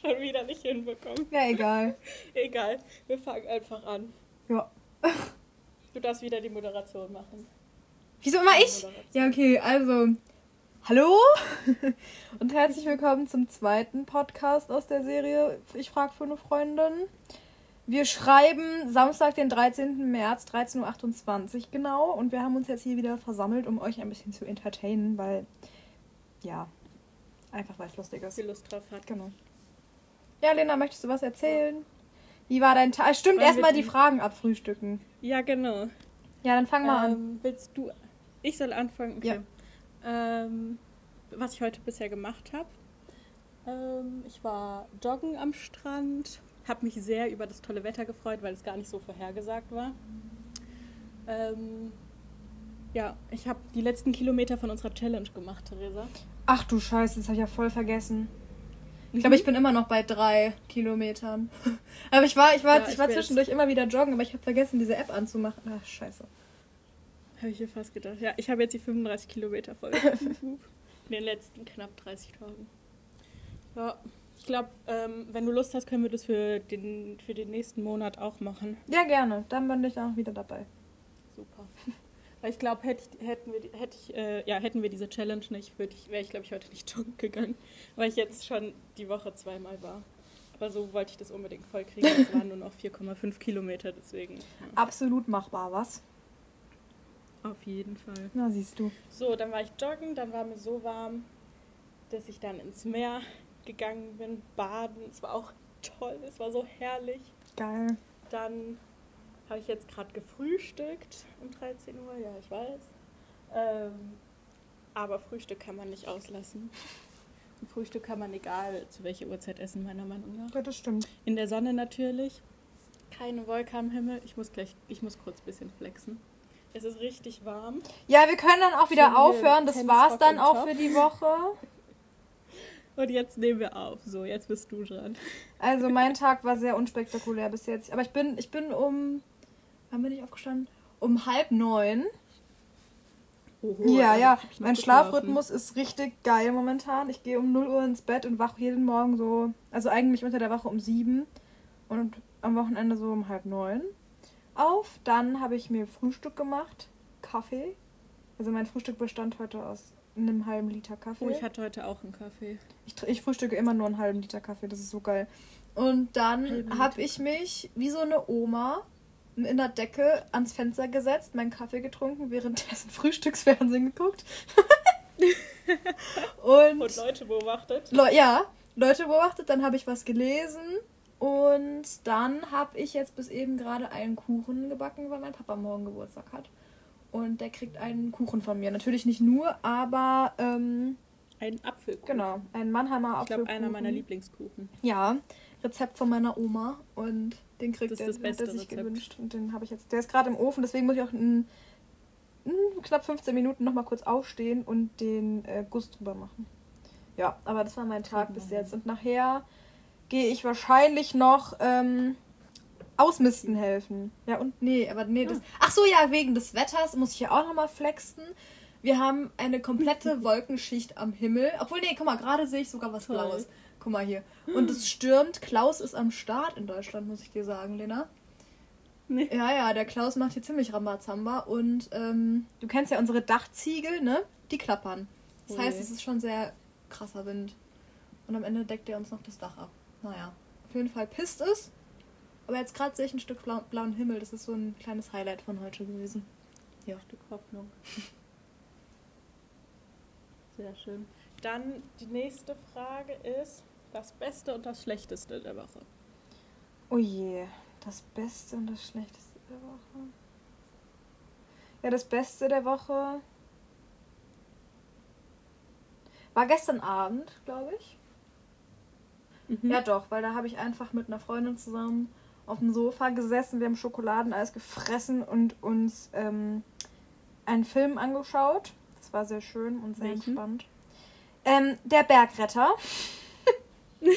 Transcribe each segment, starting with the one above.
schon wieder nicht hinbekommen. Ja, egal. Egal, wir fangen einfach an. Ja. Du darfst wieder die Moderation machen. Wieso immer ich? Ja, okay, also. Hallo und herzlich willkommen zum zweiten Podcast aus der Serie Ich frag für eine Freundin. Wir schreiben Samstag, den 13. März, 13.28 Uhr genau. Und wir haben uns jetzt hier wieder versammelt, um euch ein bisschen zu entertainen, weil, ja, einfach weil es lustig ist. Sie Lust drauf hat. Genau. Ja, Lena, möchtest du was erzählen? Wie war dein Tag? Stimmt, Wollen wir erstmal die Fragen abfrühstücken. Ja, genau. Ja, dann fang mal an. Ähm, willst du. Ich soll anfangen? Okay. Ähm, was ich heute bisher gemacht habe. Ähm, ich war joggen am Strand, habe mich sehr über das tolle Wetter gefreut, weil es gar nicht so vorhergesagt war. Ähm, ja, ich habe die letzten Kilometer von unserer Challenge gemacht, Theresa. Ach du Scheiße, das habe ich ja voll vergessen. Ich glaube, ich bin immer noch bei drei Kilometern. aber ich war, ich war, Ja, ich ich war zwischendurch immer wieder joggen, aber ich habe vergessen, diese App anzumachen. Ach, scheiße. Habe ich mir fast gedacht. Ja, ich habe jetzt die 35 Kilometer voll. In den letzten knapp 30 Tagen. Ja, ich glaube, ähm, wenn du Lust hast, können wir das für den, für den nächsten Monat auch machen. Ja, gerne. Dann bin ich auch wieder dabei. Super. Weil ich glaube, hätte ich, hätten, wir, hätte ich, äh, ja, hätten wir diese Challenge nicht, wäre ich, glaube ich, heute nicht joggen gegangen. Weil ich jetzt schon die Woche zweimal war. Aber so wollte ich das unbedingt voll kriegen. Es waren nur noch 4,5 Kilometer, deswegen. Ja, Absolut machbar, was? auf jeden Fall. Na, siehst du. So, dann war ich joggen, dann war mir so warm, dass ich dann ins Meer gegangen bin, baden. Es war auch toll, es war so herrlich. Geil. Dann habe ich jetzt gerade gefrühstückt um 13 Uhr, ja, ich weiß. Ähm, aber Frühstück kann man nicht auslassen. Und Frühstück kann man egal zu welcher Uhrzeit essen, meiner Meinung nach. Ja, das stimmt. In der Sonne natürlich. Keine Wolke am Himmel. Ich muss gleich, ich muss kurz ein bisschen flexen. Es ist richtig warm. Ja, wir können dann auch wieder Schön hier aufhören. Das Tennisrock war's dann auch Top. für die Woche. Und jetzt nehmen wir auf. So, jetzt bist du dran. Also mein Tag war sehr unspektakulär bis jetzt. Aber ich bin, ich bin um. Wann bin ich aufgestanden? Um halb neun. Oho, Ja, also ja. Mein. Schlafrhythmus ist richtig geil momentan. Ich gehe um 0 Uhr ins Bett und wache jeden Morgen so. Also eigentlich unter der Woche um sieben und am Wochenende so um halb neun auf. Dann habe ich mir Frühstück gemacht. Kaffee. Also mein Frühstück bestand heute aus einem halben Liter Kaffee. Oh, ich hatte heute auch einen Kaffee. Ich, ich frühstücke immer nur einen halben Liter Kaffee, das ist so geil. Und dann habe ich mich wie so eine Oma in der Decke ans Fenster gesetzt, meinen Kaffee getrunken, währenddessen Frühstücksfernsehen geguckt. und Und Leute beobachtet. Le ja, Leute beobachtet, dann habe ich was gelesen und dann habe ich jetzt bis eben gerade einen Kuchen gebacken, weil mein Papa morgen Geburtstag hat. Und der kriegt einen Kuchen von mir. Natürlich nicht nur, aber ähm, Ein Apfelkuchen. genau, einen Mannheimer Ich Apfelkuchen. glaube, einer meiner Lieblingskuchen. Ja, Rezept von meiner Oma und den kriegt Das ist er, das den hat beste er sich Rezept. gewünscht und den habe ich jetzt. Der ist gerade im Ofen, deswegen muss ich auch in, in knapp 15 Minuten noch mal kurz aufstehen und den äh, Guss drüber machen. Ja, aber das war mein Tag wir bis jetzt und nachher gehe ich wahrscheinlich noch ähm, ausmisten helfen. Ja und nee, aber nee, das. Ach so, ja, wegen des Wetters muss ich ja auch noch mal flexen. Wir haben eine komplette Wolkenschicht am Himmel. Obwohl, nee, guck mal, gerade sehe ich sogar was. Blaues. Guck mal hier. Und es stürmt. Klaus ist am Start in Deutschland, muss ich dir sagen, Lena. Nee. Ja, ja, der Klaus macht hier ziemlich Rambazamba. Und ähm, du kennst ja unsere Dachziegel, ne? Die klappern. Das Oh heißt, es ist schon sehr krasser Wind. Und am Ende deckt er uns noch das Dach ab. Naja, auf jeden Fall pisst es. Aber jetzt gerade sehe ich ein Stück blau blauen Himmel. Das ist so ein kleines Highlight von heute gewesen. Ja. Ein Stück Hoffnung. Sehr schön. Dann die nächste Frage ist das Beste und das Schlechteste der Woche. Oh je, das Beste und das Schlechteste der Woche. Ja, das Beste der Woche war gestern Abend, glaube ich. Mhm. Ja, doch, weil da habe ich einfach mit einer Freundin zusammen auf dem Sofa gesessen. Wir haben Schokoladeneis gefressen und uns ähm, einen Film angeschaut. Das war sehr schön und sehr Welchen? entspannt.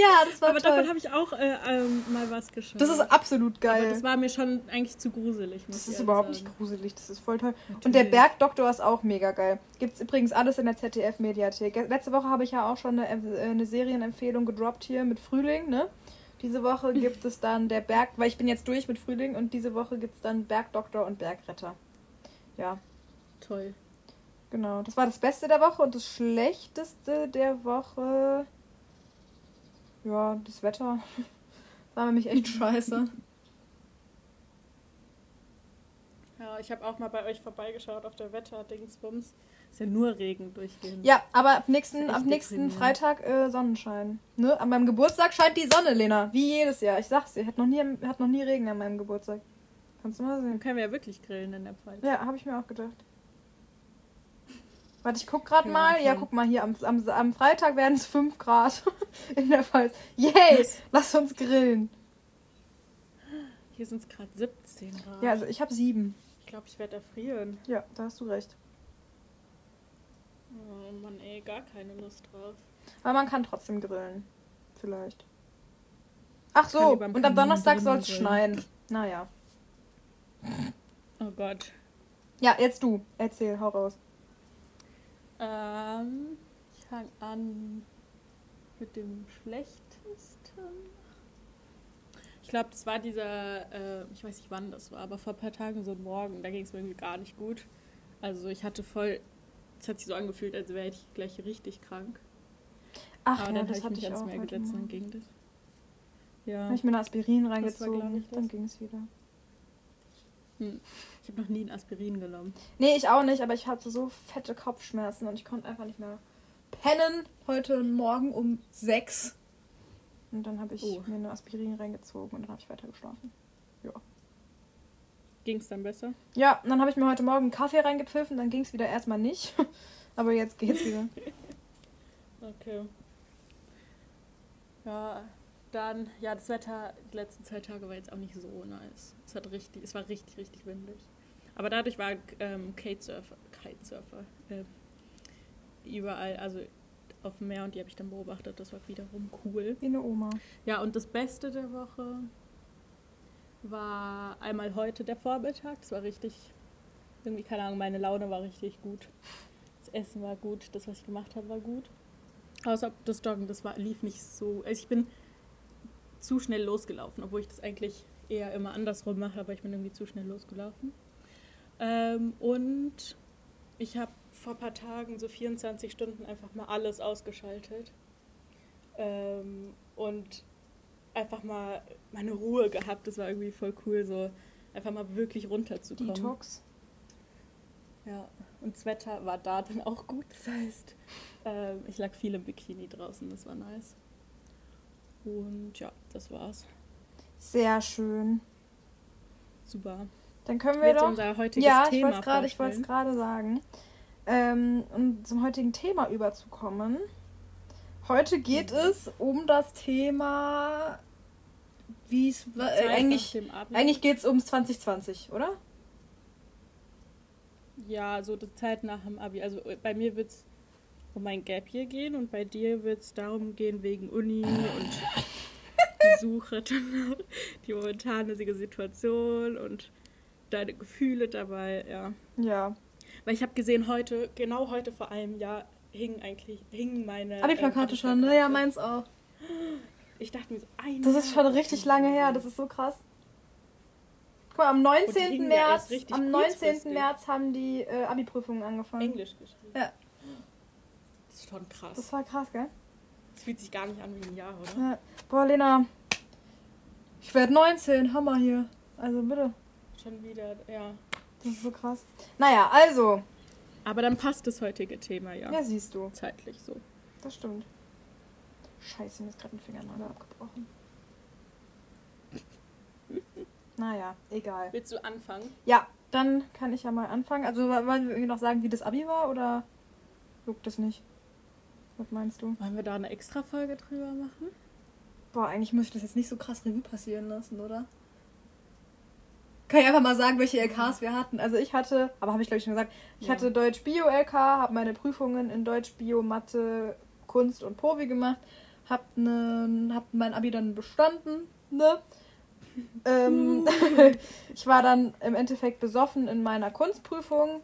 Ja, das war Aber toll. davon habe ich auch äh, ähm, mal was geschaut. Das ist absolut geil. Aber das war mir schon eigentlich zu gruselig. das ist überhaupt sagen. nicht gruselig, das ist voll toll. Natürlich. Und der Bergdoktor ist auch mega geil. Gibt es übrigens alles in der ZDF-Mediathek. Letzte Woche habe ich ja auch schon eine, äh, eine Serienempfehlung gedroppt hier mit Frühling, ne? Diese Woche gibt es dann der Berg, weil ich bin jetzt durch mit Frühling und diese Woche gibt es dann Bergdoktor und Bergretter. Ja. Toll. Genau, das war das Beste der Woche und das Schlechteste der Woche. Ja, das Wetter. War nämlich echt scheiße. Ja, ich habe auch mal bei euch vorbeigeschaut auf der Wetter-Dingsbums. Ist ja nur Regen durchgehend. Ja, aber ab nächsten, ab nächsten Freitag äh, Sonnenschein. Ne? An meinem Geburtstag scheint die Sonne, Lena. Wie jedes Jahr. Ich sag's dir, hat noch nie, hat noch nie Regen an meinem Geburtstag. Kannst du mal sehen. Dann können wir ja wirklich grillen in der Pfalz. Ja, habe ich mir auch gedacht. Warte, ich guck gerade ja, mal. Okay. Ja, guck mal hier. Am, am, am Freitag werden es 5 Grad in der Pfalz. Yay! Lass uns grillen. Hier sind es gerade 17 Grad. Ja, also ich habe 7. Ich glaube, ich werde erfrieren. Ja, da hast du recht. Oh Mann, ey, gar keine Lust drauf. Aber man kann trotzdem grillen. Vielleicht. Ach so, und am Donnerstag soll es schneien. Naja. Oh Gott. Ja, jetzt du. Erzähl, hau raus. Ähm, ich fange an mit dem schlechtesten. Ich glaube, das war dieser, äh, ich weiß nicht wann das war, aber vor ein paar Tagen so Morgen, da ging es mir irgendwie gar nicht gut. Also ich hatte voll, es hat sich so angefühlt, als wäre ich gleich richtig krank. Ach, aber ja, dann habe ich mich ans Meer gesetzt und dann ging das. Ja. Habe ich mir eine Aspirin reingezogen, dann ging es wieder. Hm. Ich habe noch nie ein Aspirin genommen. Nee, ich auch nicht, aber ich hatte so fette Kopfschmerzen und ich konnte einfach nicht mehr pennen. Heute Morgen um sechs. Und dann habe ich oh. mir eine Aspirin reingezogen und dann habe ich weiter geschlafen. Ja. Ging es dann besser? Ja, dann habe ich mir heute Morgen einen Kaffee reingepfiffen, dann ging es wieder erstmal nicht. aber jetzt geht's wieder. okay. Ja, dann, ja, das Wetter die letzten zwei Tage war jetzt auch nicht so nice. Es, hat richtig, es war richtig, richtig windig. Aber dadurch war ähm, Kitesurfer, Kitesurfer äh, überall, also auf dem Meer und die habe ich dann beobachtet. Das war wiederum cool. Wie eine Oma. Ja, und das Beste der Woche war einmal heute der Vormittag. Das war richtig, irgendwie, keine Ahnung, meine Laune war richtig gut. Das Essen war gut, das, was ich gemacht habe, war gut. Außer das Joggen, das war, lief nicht so. Also ich bin zu schnell losgelaufen, obwohl ich das eigentlich eher immer andersrum mache, aber ich bin irgendwie zu schnell losgelaufen. Ähm, und ich habe vor ein paar Tagen so 24 Stunden einfach mal alles ausgeschaltet ähm, und einfach mal meine Ruhe gehabt. Das war irgendwie voll cool, so einfach mal wirklich runterzukommen. Detox. Ja, und das Wetter war da dann auch gut. Das heißt, ähm, ich lag viel im Bikini draußen, das war nice. Und ja, das war's. Sehr schön. Super. Dann können wir Jetzt doch. Unser heutiges ja, ich wollte gerade, ich wollte es gerade sagen. Ähm, um zum heutigen Thema überzukommen. Heute geht mhm. es um das Thema, wie es äh, eigentlich eigentlich geht es ums 2020, oder? Ja, so die Zeit nach dem Abi. Also äh, bei mir wird es um mein Gap hier gehen und bei dir wird es darum gehen wegen Uni und die Suche, die momentane Situation und deine Gefühle dabei, ja. Ja. Weil ich habe gesehen, heute, genau heute vor einem Jahr, hingen eigentlich, hingen meine. Abi-Plakate äh, schon, ne? Ja, meins auch. Ich dachte mir so, ein Das ist schon richtig lange her, das ist so krass. Guck mal, am 19. März, am 19. März haben die äh, Abi-Prüfungen angefangen. Englisch geschrieben. Ja schon krass. Das war krass, gell? Das fühlt sich gar nicht an wie ein Jahr, oder? Ja. Boah, Lena. Ich werde 19, Hammer hier. Also bitte. Schon wieder, ja. Das ist so krass. Naja, also. Aber dann passt das heutige Thema, ja. Ja, siehst du. Zeitlich so. Das stimmt. Scheiße, mir ist gerade ein Fingernagel abgebrochen. naja, egal. Willst du anfangen? Ja, dann kann ich ja mal anfangen. Also wollen wir irgendwie noch sagen, wie das Abi war oder juckt das nicht? Was meinst du? Wollen wir da eine extra Folge drüber machen? Boah, eigentlich muss ich das jetzt nicht so krass Revue passieren lassen, oder? Kann ich einfach mal sagen, welche LKs wir hatten. Also ich hatte, aber habe ich glaube ich schon gesagt, ich ja. hatte Deutsch Bio LK, habe meine Prüfungen in Deutsch Bio, Mathe, Kunst und Povi gemacht, hab, ne, hab mein Abi dann bestanden, ne? ähm, ich war dann im Endeffekt besoffen in meiner Kunstprüfung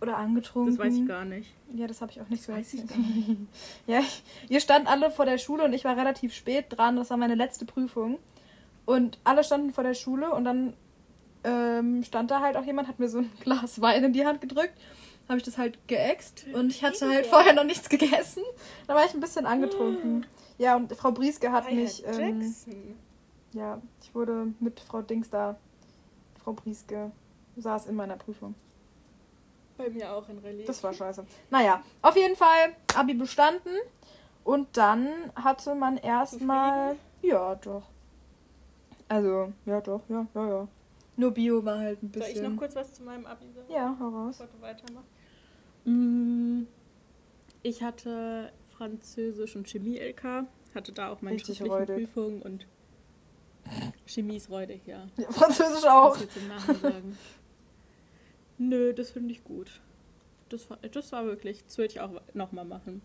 oder angetrunken. Das weiß ich gar nicht. Ja, das habe ich auch nicht so weiß ich gar nicht. ja, ich, ihr stand alle vor der Schule und ich war relativ spät dran. Das war meine letzte Prüfung. Und alle standen vor der Schule und dann ähm, stand da halt auch jemand, hat mir so ein Glas Wein in die Hand gedrückt. Habe ich das halt geäxt und ich hatte halt vorher noch nichts gegessen. Da war ich ein bisschen angetrunken. Ja, und Frau Brieske hat mich. Ähm, ja, ich wurde mit Frau Dings da, Frau Brieske, saß in meiner Prüfung. Bei mir auch in Relief. Das war scheiße. Naja, auf jeden Fall Abi bestanden. Und dann hatte man erstmal. Ja, doch. Also, ja, doch, ja, ja, ja. Nur Bio war halt ein bisschen. Soll ich noch kurz was zu meinem Abi sagen? Ja, hau raus. Bevor du weitermachst. Mm, ich hatte Französisch und Chemie-LK. Hatte da auch meine Richtig schriftlichen räudig. Prüfungen und Chemie ist räudig, ja. ja Französisch auch. Was jetzt im Nachhinein sagen. Nö, das finde ich gut. Das war, das war wirklich, das würde ich auch nochmal machen.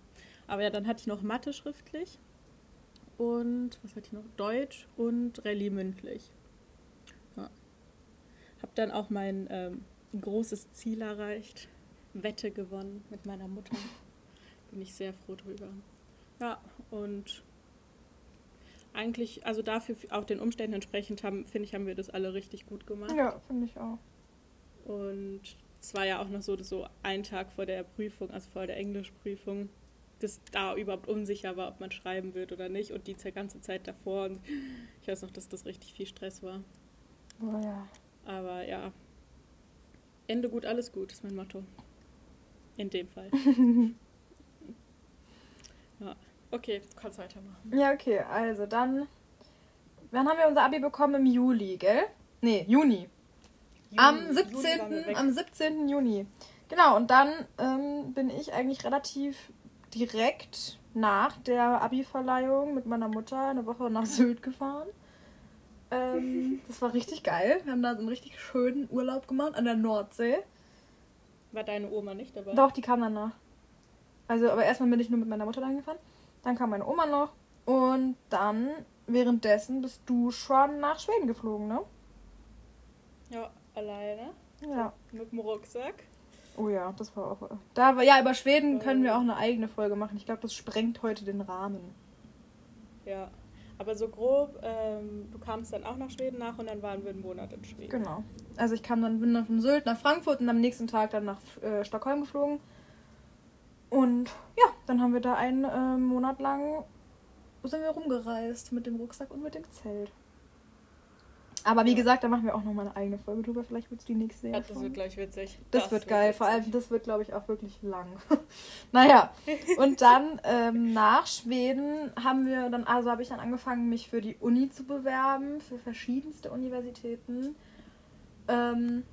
Aber ja, dann hatte ich noch Mathe schriftlich und was hatte ich noch? Deutsch und Rallye mündlich. Ja. Hab dann auch mein ähm, großes Ziel erreicht. Wette gewonnen mit meiner Mutter. Bin ich sehr froh drüber. Ja, und eigentlich, also dafür auch den Umständen entsprechend haben, finde ich, haben wir das alle richtig gut gemacht. Ja, finde ich auch. Und es war ja auch noch so, dass so ein Tag vor der Prüfung, also vor der Englischprüfung, dass da überhaupt unsicher war, ob man schreiben wird oder nicht. Und die ganze Zeit davor. Und ich weiß noch, dass das richtig viel Stress war. Oh ja. Aber ja. Ende gut, alles gut, ist mein Motto. In dem Fall. ja. Okay, du kannst weitermachen. Ja, okay, also dann. Wann haben wir unser Abi bekommen? Im Juli, gell? Nee, Juni. Am, Juni 17. waren wir weg. am 17. Juni. Genau, und dann ähm, bin ich eigentlich relativ direkt nach der Abi-Verleihung mit meiner Mutter eine Woche nach Sylt gefahren. Ähm, das war richtig geil. Wir haben da so einen richtig schönen Urlaub gemacht an der Nordsee. War deine Oma nicht dabei? Doch, die kam danach. Also, aber erstmal bin ich nur mit meiner Mutter dahin gefahren. Dann kam meine Oma noch. Und dann, währenddessen, bist du schon nach Schweden geflogen, ne? Ja, alleine. Ja. Mit dem Rucksack. Oh ja, das war auch. Da, war- ja, über Schweden können wir auch eine eigene Folge machen. Ich glaube, das sprengt heute den Rahmen. Ja. Aber so grob, ähm, du kamst dann auch nach Schweden nach und dann waren wir einen Monat in Schweden. Genau. Also ich kam dann bin dann von Sylt nach Frankfurt und am nächsten Tag dann nach äh, Stockholm geflogen. Und ja, dann haben wir da einen äh, Monat lang sind wir rumgereist mit dem Rucksack und mit dem Zelt. Aber wie gesagt, da machen wir auch noch mal eine eigene Folge drüber. Vielleicht wird es die nächste Ja, ja das wird gleich witzig. Das, wird geil. Vor allem, witzig. das wird, glaube ich, auch wirklich lang. naja, und dann ähm, nach Schweden haben wir dann, also habe ich dann angefangen, mich für die Uni zu bewerben, für verschiedenste Universitäten. Ähm,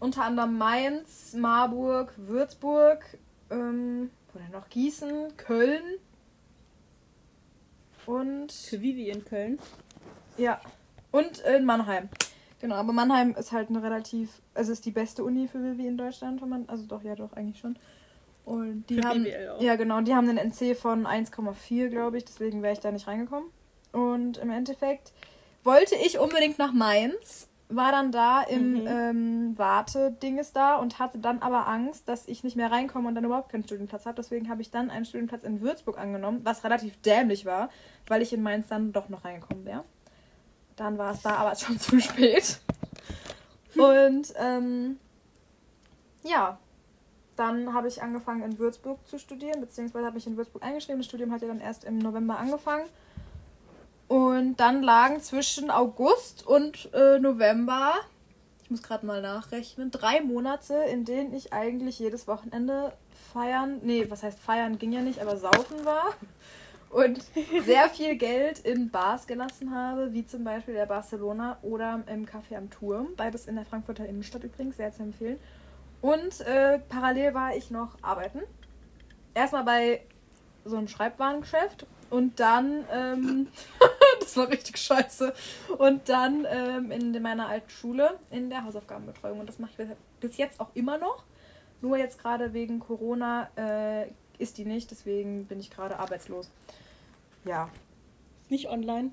unter anderem Mainz, Marburg, Würzburg, ähm, wo denn noch? Gießen, Köln. Und Für Vivi in Köln. ja. Und in Mannheim. Genau, aber Mannheim ist halt eine relativ, also ist die beste Uni für Vivi in Deutschland, wenn man, also doch, ja doch, eigentlich schon. Und die Für haben, BWL auch. ja genau, die haben einen NC von 1,4, glaube ich, deswegen wäre ich da nicht reingekommen. Und im Endeffekt wollte ich unbedingt nach Mainz, war dann da im Mhm. ähm, Wartedinges da und hatte dann aber Angst, dass ich nicht mehr reinkomme und dann überhaupt keinen Studienplatz habe. Deswegen habe ich dann einen Studienplatz in Würzburg angenommen, was relativ dämlich war, weil ich in Mainz dann doch noch reingekommen wäre. Dann war es da aber schon zu spät. Und ähm, ja, dann habe ich angefangen in Würzburg zu studieren, beziehungsweise habe mich in Würzburg eingeschrieben. Das Studium hat ja dann erst im November angefangen. Und dann lagen zwischen August und äh, November, ich muss gerade mal nachrechnen, drei Monate, in denen ich eigentlich jedes Wochenende feiern, nee, was heißt feiern, ging ja nicht, aber saufen war. Und sehr viel Geld in Bars gelassen habe, wie zum Beispiel der Barcelona oder im Café am Turm. Beides in der Frankfurter Innenstadt übrigens, sehr zu empfehlen. Und äh, parallel war ich noch arbeiten. Erstmal bei so einem Schreibwarengeschäft und dann, ähm, das war richtig scheiße, und dann ähm, in meiner alten Schule in der Hausaufgabenbetreuung. Und das mache ich bis jetzt auch immer noch. Nur jetzt gerade wegen Corona äh, ist die nicht, deswegen bin ich gerade arbeitslos. ja. Nicht online?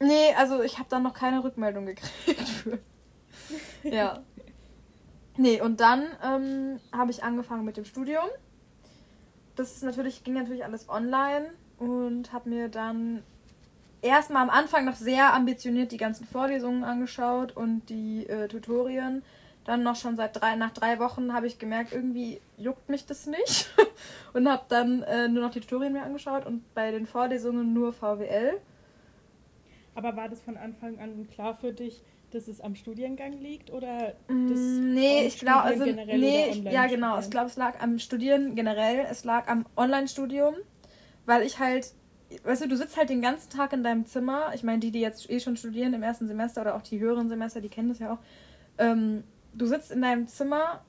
Nee, also ich habe dann noch keine Rückmeldung gekriegt für. ja. Nee, und dann ähm, habe ich angefangen mit dem Studium. Das ist natürlich, ging natürlich alles online und habe mir dann erstmal am Anfang noch sehr ambitioniert die ganzen Vorlesungen angeschaut und die äh, Tutorien. Dann noch schon seit drei, nach drei Wochen habe ich gemerkt, irgendwie juckt mich das nicht. und habe dann äh, nur noch die Tutorien mir angeschaut und bei den Vorlesungen nur VWL. Aber war das von Anfang an klar für dich, dass es am Studiengang liegt oder das mm, Nee, ich glaube, also nee, ich, ja genau, ich glaube, es lag am Studieren generell, es lag am Online-Studium, weil ich halt weißt du, du sitzt halt den ganzen Tag in deinem Zimmer. Ich meine, die, die jetzt eh schon studieren im ersten Semester oder auch die höheren Semester, die kennen das ja auch. Ähm, du sitzt in deinem Zimmer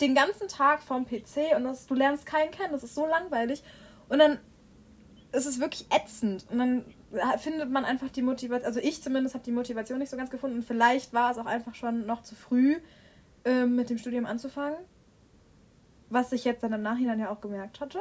den ganzen Tag vorm PC und das, du lernst keinen kennen. Das ist so langweilig. Und dann ist es wirklich ätzend. Und dann findet man einfach die Motivation, also ich zumindest habe die Motivation nicht so ganz gefunden. Und vielleicht war es auch einfach schon noch zu früh, ähm, mit dem Studium anzufangen. Was ich jetzt dann im Nachhinein ja auch gemerkt hatte.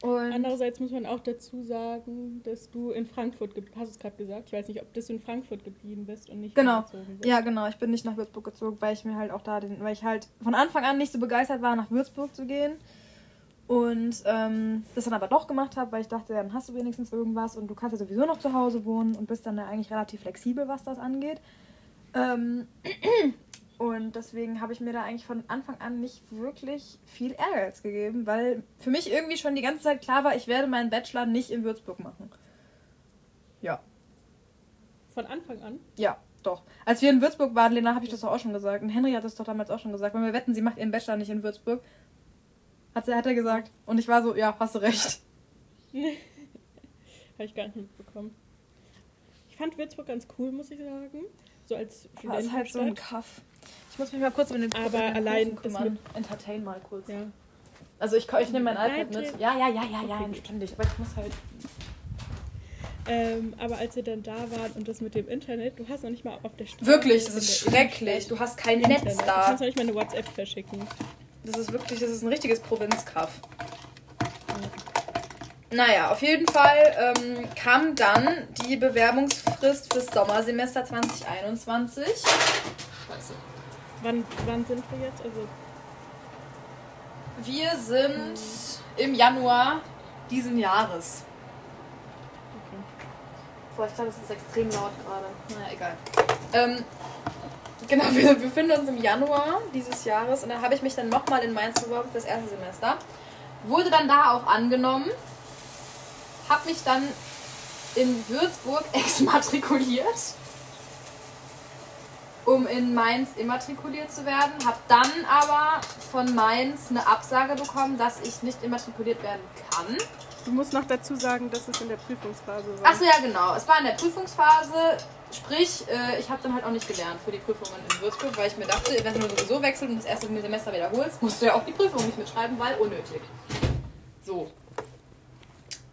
Und Andererseits muss man auch dazu sagen, dass du in Frankfurt, hast du es gerade gesagt, ich weiß nicht, ob du in Frankfurt geblieben bist und nicht genau. bist. Ja, genau, ich bin nicht nach Würzburg gezogen, weil ich mir halt auch da, den, weil ich halt von Anfang an nicht so begeistert war, nach Würzburg zu gehen. Und ähm, das dann aber doch gemacht habe, weil ich dachte, dann hast du wenigstens irgendwas und du kannst ja sowieso noch zu Hause wohnen und bist dann ja eigentlich relativ flexibel, was das angeht. Ähm, und deswegen habe ich mir da eigentlich von Anfang an nicht wirklich viel Ehrgeiz gegeben, weil für mich irgendwie schon die ganze Zeit klar war, ich werde meinen Bachelor nicht in Würzburg machen. Ja. Von Anfang an? Ja, doch. Als wir in Würzburg waren, Lena, habe ich das doch auch schon gesagt. Und Henry hat das doch damals auch schon gesagt. Wenn wir wetten, sie macht ihren Bachelor nicht in Würzburg. Hat, sie, hat er gesagt. Und ich war so, ja, hast du recht. habe ich gar nicht mitbekommen. Ich fand Würzburg ganz cool, muss ich sagen. So als Studentenstadt. ist halt so ein Kaff. Ich muss mich mal kurz um den Aber allein kümmern. Entertain mal kurz. Ja. Also ich, ich nehme mein iPad mit. Ja, ja, ja, ja, ja, okay. ständig. Aber ich muss halt. Ähm, aber als ihr dann da wart und das mit dem Internet, du hast noch nicht mal auf der Straße. Wirklich, das ist schrecklich. Du hast kein Internet. Netz da. Du kannst noch nicht mal eine WhatsApp verschicken. Das ist wirklich, das ist ein richtiges Provinzkaff. Naja, auf jeden Fall ähm, kam dann die Bewerbungsfrist fürs Sommersemester 2021. Scheiße. Wann, wann sind wir jetzt? Also wir sind hm. im Januar diesen Jahres. Okay. Boah, ich glaube, es ist extrem laut gerade. Naja, egal. Ähm, genau, wir befinden uns im Januar dieses Jahres und dann habe ich mich dann nochmal in Mainz beworben fürs erste Semester. Wurde dann da auch angenommen. Habe mich dann in Würzburg exmatrikuliert um in Mainz immatrikuliert zu werden. Habe dann aber von Mainz eine Absage bekommen, dass ich nicht immatrikuliert werden kann. Du musst noch dazu sagen, dass es in der Prüfungsphase war. Achso, ja, genau. Es war in der Prüfungsphase. Sprich, äh, ich habe dann halt auch nicht gelernt für die Prüfungen in Würzburg, weil ich mir dachte, wenn du sowieso wechselst und das erste Semester wiederholst, musst du ja auch die Prüfung nicht mitschreiben, weil unnötig. So.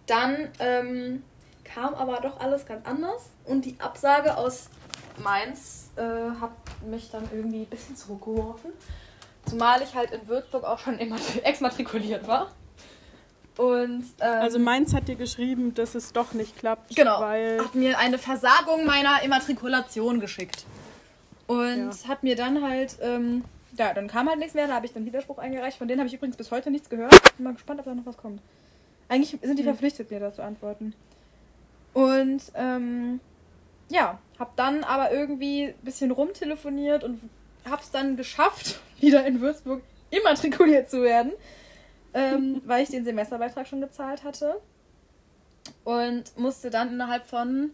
Dann ähm, kam aber doch alles ganz anders und die Absage aus Mainz äh, hat mich dann irgendwie ein bisschen zurückgeworfen. Zumal ich halt in Würzburg auch schon exmatrikuliert war. Und, ähm, also Mainz hat dir geschrieben, dass es doch nicht klappt. Genau. Weil hat mir eine Versagung meiner Immatrikulation geschickt. Und ja. hat mir dann halt, ähm, ja, dann kam halt nichts mehr, da habe ich dann Widerspruch eingereicht. Von denen habe ich übrigens bis heute nichts gehört. Bin mal gespannt, ob da noch was kommt. Eigentlich sind die verpflichtet, mir das zu antworten. Und ähm, ja, hab dann aber irgendwie ein bisschen rumtelefoniert und hab's dann geschafft, wieder in Würzburg immatrikuliert zu werden, ähm, weil ich den Semesterbeitrag schon gezahlt hatte. Und musste dann innerhalb von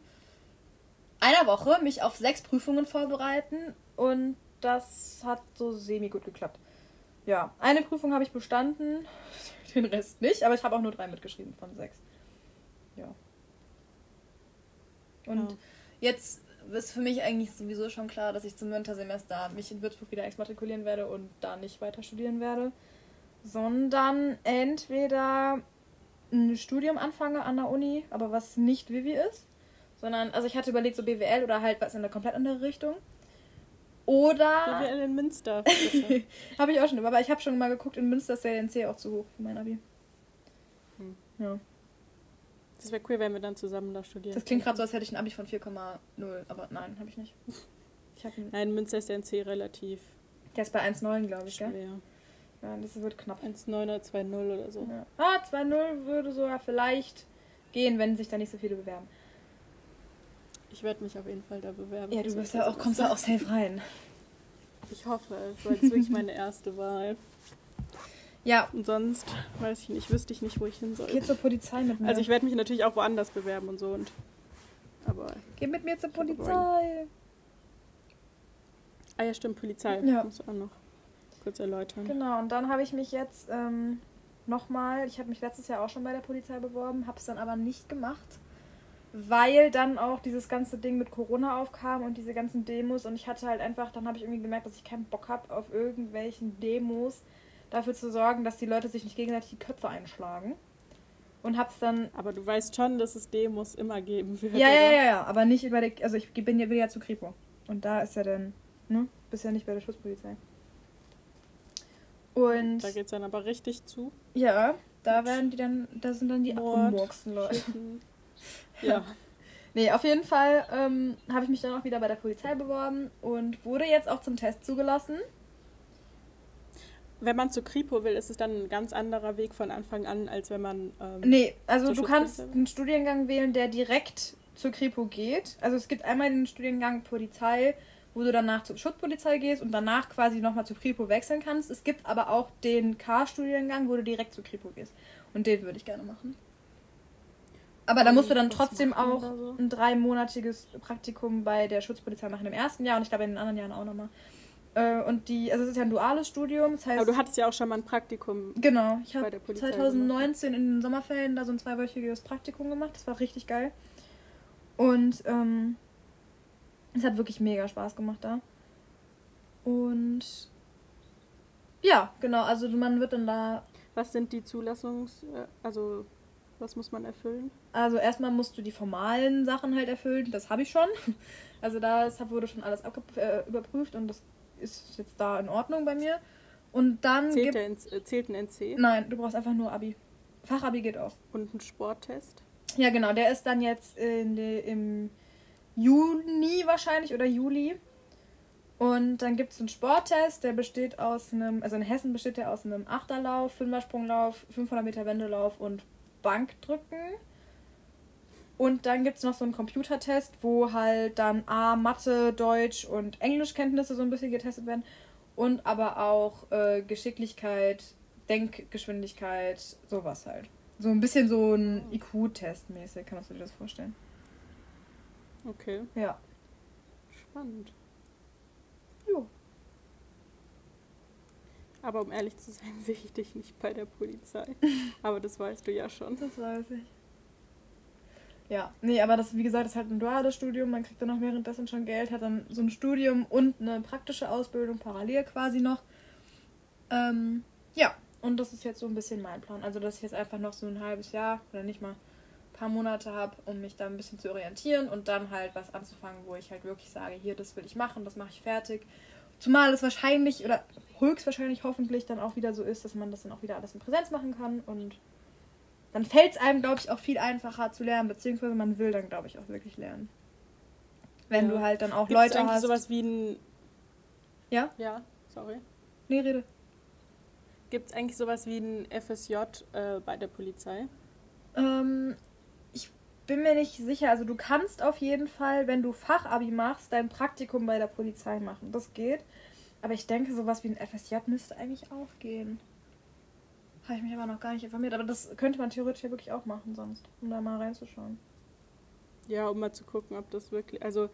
einer Woche mich auf sechs Prüfungen vorbereiten und das hat so semi gut geklappt. Ja, eine Prüfung habe ich bestanden, den Rest nicht, aber ich habe auch nur drei mitgeschrieben von sechs. Ja. Und ja. jetzt ist für mich eigentlich sowieso schon klar, dass ich zum Wintersemester mich in Würzburg wieder exmatrikulieren werde und da nicht weiter studieren werde, sondern entweder ein Studium anfange an der Uni, aber was nicht Vivi ist, sondern, also ich hatte überlegt, so BWL oder halt was in eine komplett andere Richtung. Oder. BWL in Münster. habe ich auch schon, aber ich habe schon mal geguckt, in Münster ist der NC auch zu hoch für mein Abi. Hm. Ja. Das wäre cool, wenn wir dann zusammen da studieren. Das klingt gerade so, als hätte ich ein Abi von 4,0, aber nein, habe ich nicht. Ich hab nein, Münster ist der NC relativ. Der ist bei 1,9, glaube ich, schwer. gell? Ja, das wird knapp. 1,9 oder 2,0 oder so. Ja. Ah, 2,0 würde sogar vielleicht gehen, wenn sich da nicht so viele bewerben. Ich werde mich auf jeden Fall da bewerben. Ja, du bist ja auch, kommst ja auch safe rein. Ich hoffe es, weil es wirklich meine erste Wahl. Ja. Und sonst, weiß ich nicht, wüsste ich nicht, wo ich hin soll. Geh zur Polizei mit mir. Also ich werde mich natürlich auch woanders bewerben und so und. Aber. Geh mit mir zur Polizei. Ah ja, stimmt, Polizei. Ja. Musst du auch noch kurz erläutern. Genau, und dann habe ich mich jetzt ähm, nochmal, ich habe mich letztes Jahr auch schon bei der Polizei beworben, habe es dann aber nicht gemacht weil dann auch dieses ganze Ding mit Corona aufkam und diese ganzen Demos und ich hatte halt einfach, dann habe ich irgendwie gemerkt, dass ich keinen Bock habe, auf irgendwelchen Demos dafür zu sorgen, dass die Leute sich nicht gegenseitig die Köpfe einschlagen. Und hab's dann. Aber du weißt schon, dass es Demos immer geben wird. Ja, ja, ja, ja, aber nicht über die. Also ich bin ja wieder zu Kripo. Und da ist ja dann, ne? Bist ja nicht bei der Schutzpolizei. Und. Da geht's dann aber richtig zu. Ja, da werden die dann, da sind dann die abgemurksten Leute. Ja. nee, auf jeden Fall ähm, habe ich mich dann auch wieder bei der Polizei beworben und wurde jetzt auch zum Test zugelassen. Wenn man zu Kripo will, ist es dann ein ganz anderer Weg von Anfang an, als wenn man. Ähm, nee, also du kannst einen Studiengang wählen, der direkt zur Kripo geht. Also es gibt einmal den Studiengang Polizei, wo du danach zur Schutzpolizei gehst und danach quasi nochmal zur Kripo wechseln kannst. Es gibt aber auch den K-Studiengang, wo du direkt zur Kripo gehst. Und den würde ich gerne machen. Aber da musst du dann trotzdem auch so. ein dreimonatiges Praktikum bei der Schutzpolizei machen im ersten Jahr und ich glaube in den anderen Jahren auch nochmal. Äh, und die, also es ist ja ein duales Studium. Das heißt, Aber du hattest ja auch schon mal ein Praktikum. Genau, ich habe 2019 gemacht. in den Sommerferien da so ein zweiwöchiges Praktikum gemacht. Das war richtig geil. Und ähm, es hat wirklich mega Spaß gemacht da. Und ja, genau, also man wird dann da. Was sind die Zulassungs-, äh, also was muss man erfüllen? Also erstmal musst du die formalen Sachen halt erfüllen. Das habe ich schon. Also da wurde schon alles äh, überprüft und das ist jetzt da in Ordnung bei mir. Und dann zählt, der, äh, zählt ein NC? Nein, du brauchst einfach nur Abi. Fachabi geht auch. Und ein Sporttest? Ja, genau. Der ist dann jetzt in die, im Juni wahrscheinlich oder Juli. Und dann gibt es einen Sporttest, der besteht aus einem, also in Hessen besteht der aus einem Achterlauf, Fünfersprunglauf, 500 Meter Wendelauf und Bankdrücken. Und dann gibt es noch so einen Computertest, wo halt dann A, Mathe, Deutsch und Englischkenntnisse so ein bisschen getestet werden. Und aber auch äh, Geschicklichkeit, Denkgeschwindigkeit, sowas halt. So ein bisschen so ein IQ-Test mäßig, kannst du dir das vorstellen? Okay. Ja. Spannend. Jo. Aber um ehrlich zu sein, sehe ich dich nicht bei der Polizei. Aber das weißt du ja schon. Das weiß ich. Ja, nee, aber das, wie gesagt, ist halt ein duales Studium. Man kriegt dann auch währenddessen schon Geld, hat dann so ein Studium und eine praktische Ausbildung parallel quasi noch. Ähm, ja, und das ist jetzt so ein bisschen mein Plan. Also, dass ich jetzt einfach noch so ein halbes Jahr oder nicht mal ein paar Monate habe, um mich da ein bisschen zu orientieren und dann halt was anzufangen, wo ich halt wirklich sage, hier, das will ich machen, das mache ich fertig. Zumal es wahrscheinlich oder höchstwahrscheinlich hoffentlich dann auch wieder so ist, dass man das dann auch wieder alles in Präsenz machen kann und dann fällt es einem, glaube ich, auch viel einfacher zu lernen, beziehungsweise man will dann, glaube ich, auch wirklich lernen. Wenn ja. du halt dann auch Gibt's Leute hast. sowas wie ein. Ja? Ja, sorry. Nee, rede. Gibt es eigentlich sowas wie ein FSJ äh, bei der Polizei? Ähm, bin mir nicht sicher. Also du kannst auf jeden Fall, wenn du Fachabi machst, dein Praktikum bei der Polizei machen. Das geht. Aber ich denke, sowas wie ein FSJ müsste eigentlich auch gehen. Habe ich mich aber noch gar nicht informiert. Aber das könnte man theoretisch ja wirklich auch machen sonst, um da mal reinzuschauen. Ja, um mal zu gucken, ob das wirklich. Also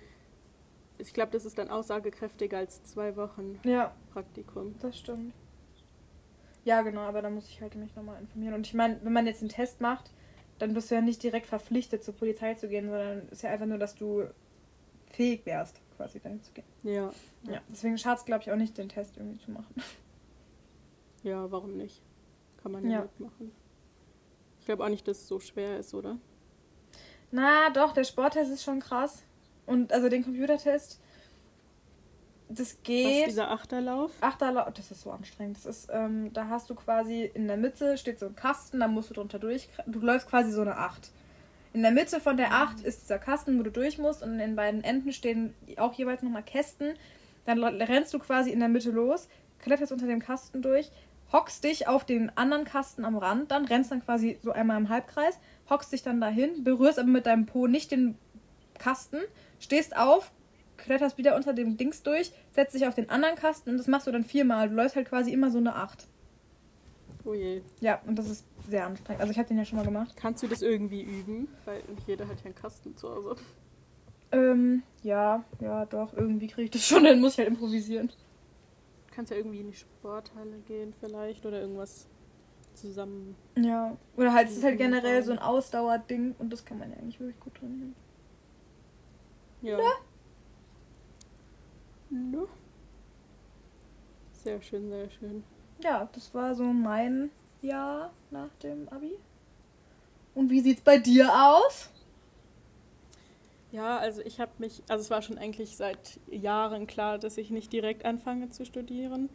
ich glaube, das ist dann aussagekräftiger als zwei Wochen ja, Praktikum. Das stimmt. Ja, genau, aber da muss ich halt mich nochmal informieren. Und ich meine, wenn man jetzt einen Test macht, dann bist du ja nicht direkt verpflichtet, zur Polizei zu gehen, sondern ist ja einfach nur, dass du fähig wärst, quasi dahin zu gehen. Ja. Ja, deswegen schadet es, glaube ich, auch nicht, den Test irgendwie zu machen. Ja, warum nicht? Kann man ja, mitmachen. Ich glaube auch nicht, dass es so schwer ist, oder? Na, doch, der Sporttest ist schon krass. Und also den Computertest, das geht. Was dieser Achterlauf? Achterlauf, das ist so anstrengend. Das ist, ähm, da hast du quasi in der Mitte steht so ein Kasten, da musst du drunter durch. Du läufst quasi so eine Acht. In der Mitte von der 8 ist dieser Kasten, wo du durch musst und in den beiden Enden stehen auch jeweils nochmal Kästen. Dann rennst du quasi in der Mitte los, kletterst unter dem Kasten durch, hockst dich auf den anderen Kasten am Rand, dann rennst dann quasi so einmal im Halbkreis, hockst dich dann dahin, berührst aber mit deinem Po nicht den Kasten, stehst auf, kletterst wieder unter dem Dings durch, setzt dich auf den anderen Kasten und das machst du dann viermal. Du läufst halt quasi immer so eine Acht. Oh je. Ja, und das ist sehr anstrengend. Also ich habe den ja schon mal gemacht. Kannst du das irgendwie üben? Weil nicht jeder hat ja einen Kasten zu Hause. Ähm, ja, ja, doch. Irgendwie kriege ich das schon dann Muss ich halt improvisieren. Du kannst ja irgendwie in die Sporthalle gehen vielleicht oder irgendwas zusammen. Ja, oder halt, es ist halt generell so ein Ausdauerding und das kann man ja eigentlich wirklich gut trainieren. Ja. ja. Ne? Sehr schön, sehr schön. Ja, das war so mein Jahr nach dem Abi. Und wie sieht's bei dir aus? Ja, also ich habe mich, also es war schon eigentlich seit Jahren klar, dass ich nicht direkt anfange zu studieren,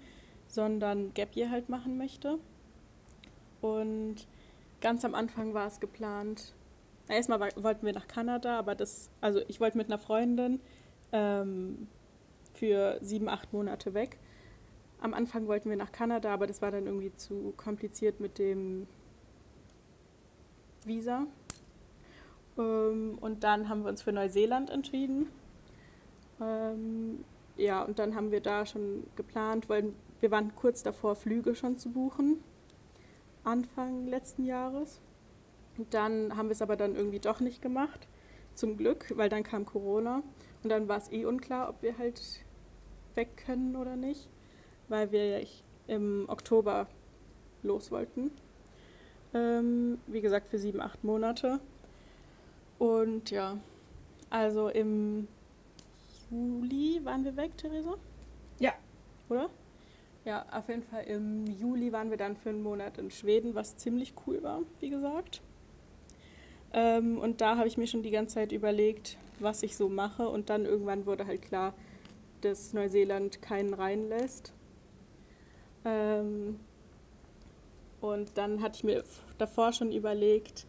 sondern Gap Year halt machen möchte. Und ganz am Anfang war es geplant. Erstmal wollten wir nach Kanada, aber das, also ich wollte mit einer Freundin ähm, für sieben, acht Monate weg. Am Anfang wollten wir nach Kanada, aber das war dann irgendwie zu kompliziert mit dem Visa. Ähm, und dann haben wir uns für Neuseeland entschieden. Ähm, ja, und dann haben wir da schon geplant, weil wir waren kurz davor, Flüge schon zu buchen. Anfang letzten Jahres. Und dann haben wir es aber dann irgendwie doch nicht gemacht. Zum Glück, weil dann kam Corona. Und dann war es eh unklar, ob wir halt weg können oder nicht, weil wir ja im Oktober los wollten. Ähm, wie gesagt, für sieben, acht Monate. Und ja, also im Juli waren wir weg, Theresa? Ja. Oder? Ja, auf jeden Fall im Juli waren wir dann für einen Monat in Schweden, was ziemlich cool war, wie gesagt. Ähm, und da habe ich mir schon die ganze Zeit überlegt, was ich so mache. Und dann irgendwann wurde halt klar, dass Neuseeland keinen reinlässt. Ähm, und dann hatte ich mir davor schon überlegt,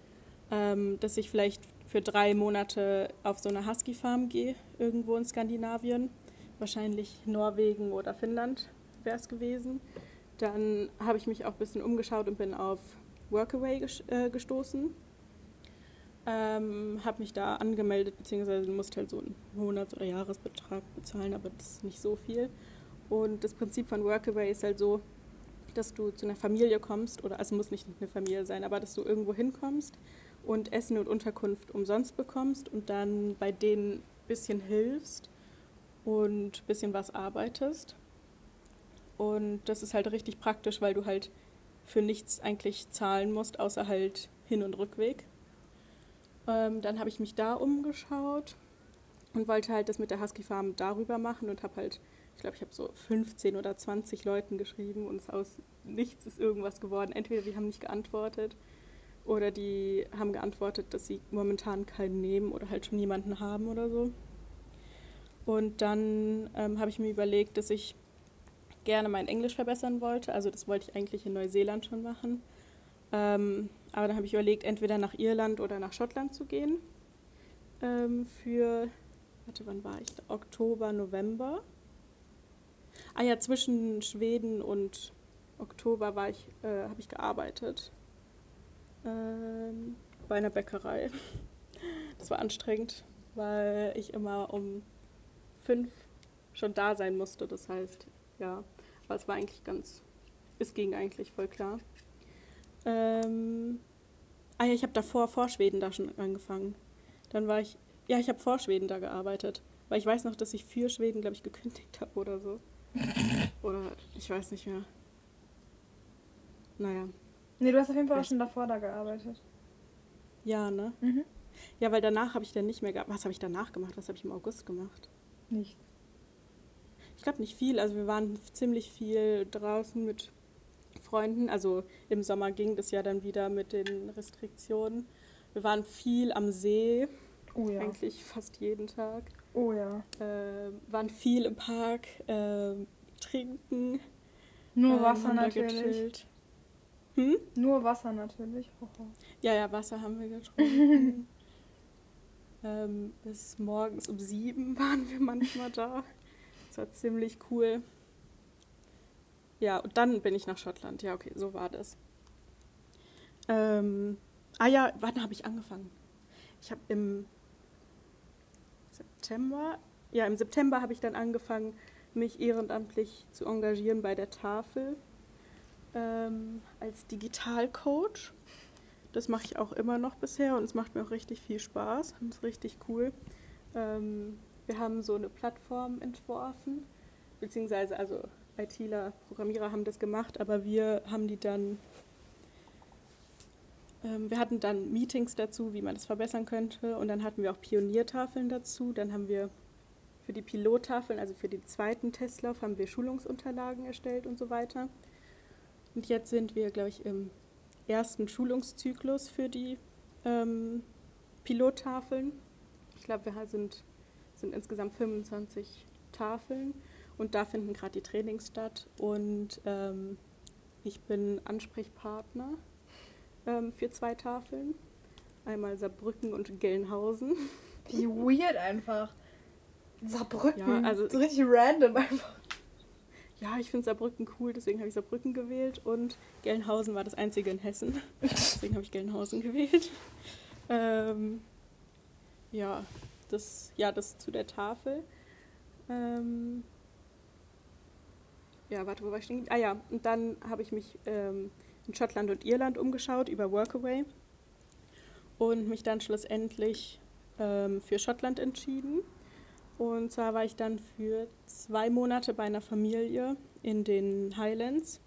ähm, dass ich vielleicht für drei Monate auf so eine Husky-Farm gehe, irgendwo in Skandinavien. Wahrscheinlich Norwegen oder Finnland wäre es gewesen. Dann habe ich mich auch ein bisschen umgeschaut und bin auf Workaway äh, gestoßen. Ähm, habe mich da angemeldet, beziehungsweise musste halt so einen Monats- oder Jahresbetrag bezahlen, aber das ist nicht so viel. Und das Prinzip von Workaway ist halt so, dass du zu einer Familie kommst, oder also muss nicht eine Familie sein, aber dass du irgendwo hinkommst und Essen und Unterkunft umsonst bekommst und dann bei denen ein bisschen hilfst und ein bisschen was arbeitest. Und das ist halt richtig praktisch, weil du halt für nichts eigentlich zahlen musst, außer halt Hin- und Rückweg. Ähm, dann habe ich mich da umgeschaut und wollte halt das mit der Husky Farm darüber machen und habe halt, ich glaube, ich habe so 15 oder 20 Leuten geschrieben und aus nichts ist irgendwas geworden. Entweder die haben nicht geantwortet oder die haben geantwortet, dass sie momentan keinen nehmen oder halt schon jemanden haben oder so. Und dann ähm, habe ich mir überlegt, dass ich gerne mein Englisch verbessern wollte. Also das wollte ich eigentlich in Neuseeland schon machen. Ähm, aber dann habe ich überlegt, entweder nach Irland oder nach Schottland zu gehen. Ähm, für, warte, wann war ich? Oktober, November. Ah ja, zwischen Schweden und Oktober äh, habe ich gearbeitet. Ähm, bei einer Bäckerei. Das war anstrengend, weil ich immer um fünf schon da sein musste. Das heißt, ja, aber es war eigentlich ganz, es ging eigentlich voll klar. Ähm, ah ja, ich habe davor vor Schweden da schon angefangen. Dann war ich, ja, ich habe vor Schweden da gearbeitet. Weil ich weiß noch, dass ich für Schweden, glaube ich, gekündigt habe oder so. oder ich weiß nicht mehr. Naja. Nee, du hast auf jeden Fall auch schon davor da gearbeitet. Ja, ne? Mhm. Ja, weil danach habe ich dann nicht mehr gearbeitet. Was habe ich danach gemacht? Was habe ich im August gemacht? Nichts. Ich glaube nicht viel. Also wir waren ziemlich viel draußen mit Freunden. Also im Sommer ging das ja dann wieder mit den Restriktionen. Wir waren viel am See, oh ja. eigentlich fast jeden Tag. Oh ja. Äh, waren viel im Park, äh, trinken. Nur ähm, Wasser natürlich. Hm? Nur Wasser natürlich. Ja, ja, Wasser haben wir getrunken. Ähm, bis morgens um sieben waren wir manchmal da. Das war ziemlich cool. Ja, und dann bin ich nach Schottland. Ja, okay, so war das. Ähm, ah ja, wann habe ich angefangen? Ich habe im September, ja, im September habe ich dann angefangen, mich ehrenamtlich zu engagieren bei der Tafel ähm, als Digitalcoach. Das mache ich auch immer noch bisher und es macht mir auch richtig viel Spaß und ist richtig cool. Ähm, wir haben so eine Plattform entworfen, beziehungsweise also ITler, Programmierer haben das gemacht, aber wir haben die dann, ähm, wir hatten dann Meetings dazu, wie man das verbessern könnte und dann hatten wir auch Pioniertafeln dazu. Dann haben wir für die Pilottafeln, also für den zweiten Testlauf, haben wir Schulungsunterlagen erstellt und so weiter. Und jetzt sind wir, glaube ich, im ersten Schulungszyklus für die ähm, Pilottafeln. Ich glaube, wir sind, sind insgesamt 25 Tafeln und da finden gerade die Trainings statt. Und ähm, ich bin Ansprechpartner ähm, für zwei Tafeln. Einmal Saarbrücken und Gelnhausen. Wie weird einfach. Saarbrücken. Ja, also so richtig random einfach. Ja, ich finde Saarbrücken cool, deswegen habe ich Saarbrücken gewählt. Und Gelnhausen war das einzige in Hessen. deswegen habe ich Gelnhausen gewählt. Ähm, ja, das, ja, das zu der Tafel. Ähm, ja, warte, wo war ich denn? Ah ja, und dann habe ich mich ähm, in Schottland und Irland umgeschaut über Workaway und mich dann schlussendlich ähm, für Schottland entschieden. Und zwar war ich dann für zwei Monate bei einer Familie in den Highlands.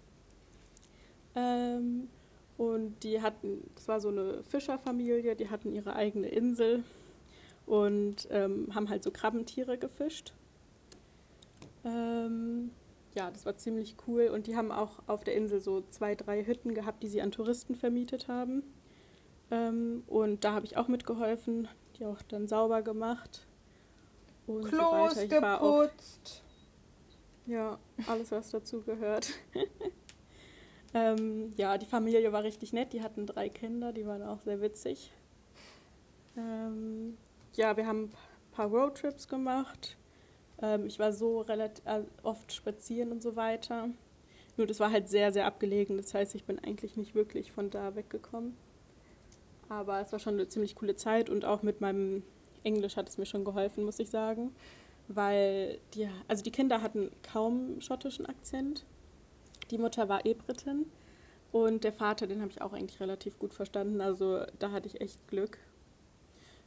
Ähm, und die hatten, das war so eine Fischerfamilie, die hatten ihre eigene Insel und ähm, haben halt so Krabbentiere gefischt. Ähm, ja, das war ziemlich cool. Und die haben auch auf der Insel so zwei, drei Hütten gehabt, die sie an Touristen vermietet haben. Ähm, und da habe ich auch mitgeholfen, die auch dann sauber gemacht. Und Klos so geputzt. Auch, ja, alles, was dazu gehört. ähm, ja, die Familie war richtig nett. Die hatten drei Kinder, die waren auch sehr witzig. Ähm, ja, wir haben ein paar Roadtrips gemacht. Ähm, ich war so relativ äh, oft spazieren und so weiter. Nur das war halt sehr, sehr abgelegen. Das heißt, ich bin eigentlich nicht wirklich von da weggekommen. Aber es war schon eine ziemlich coole Zeit und auch mit meinem Englisch hat es mir schon geholfen, muss ich sagen. Weil die, also die Kinder hatten kaum schottischen Akzent. Die Mutter war eh Britin. Und der Vater, den habe ich auch eigentlich relativ gut verstanden. Also da hatte ich echt Glück.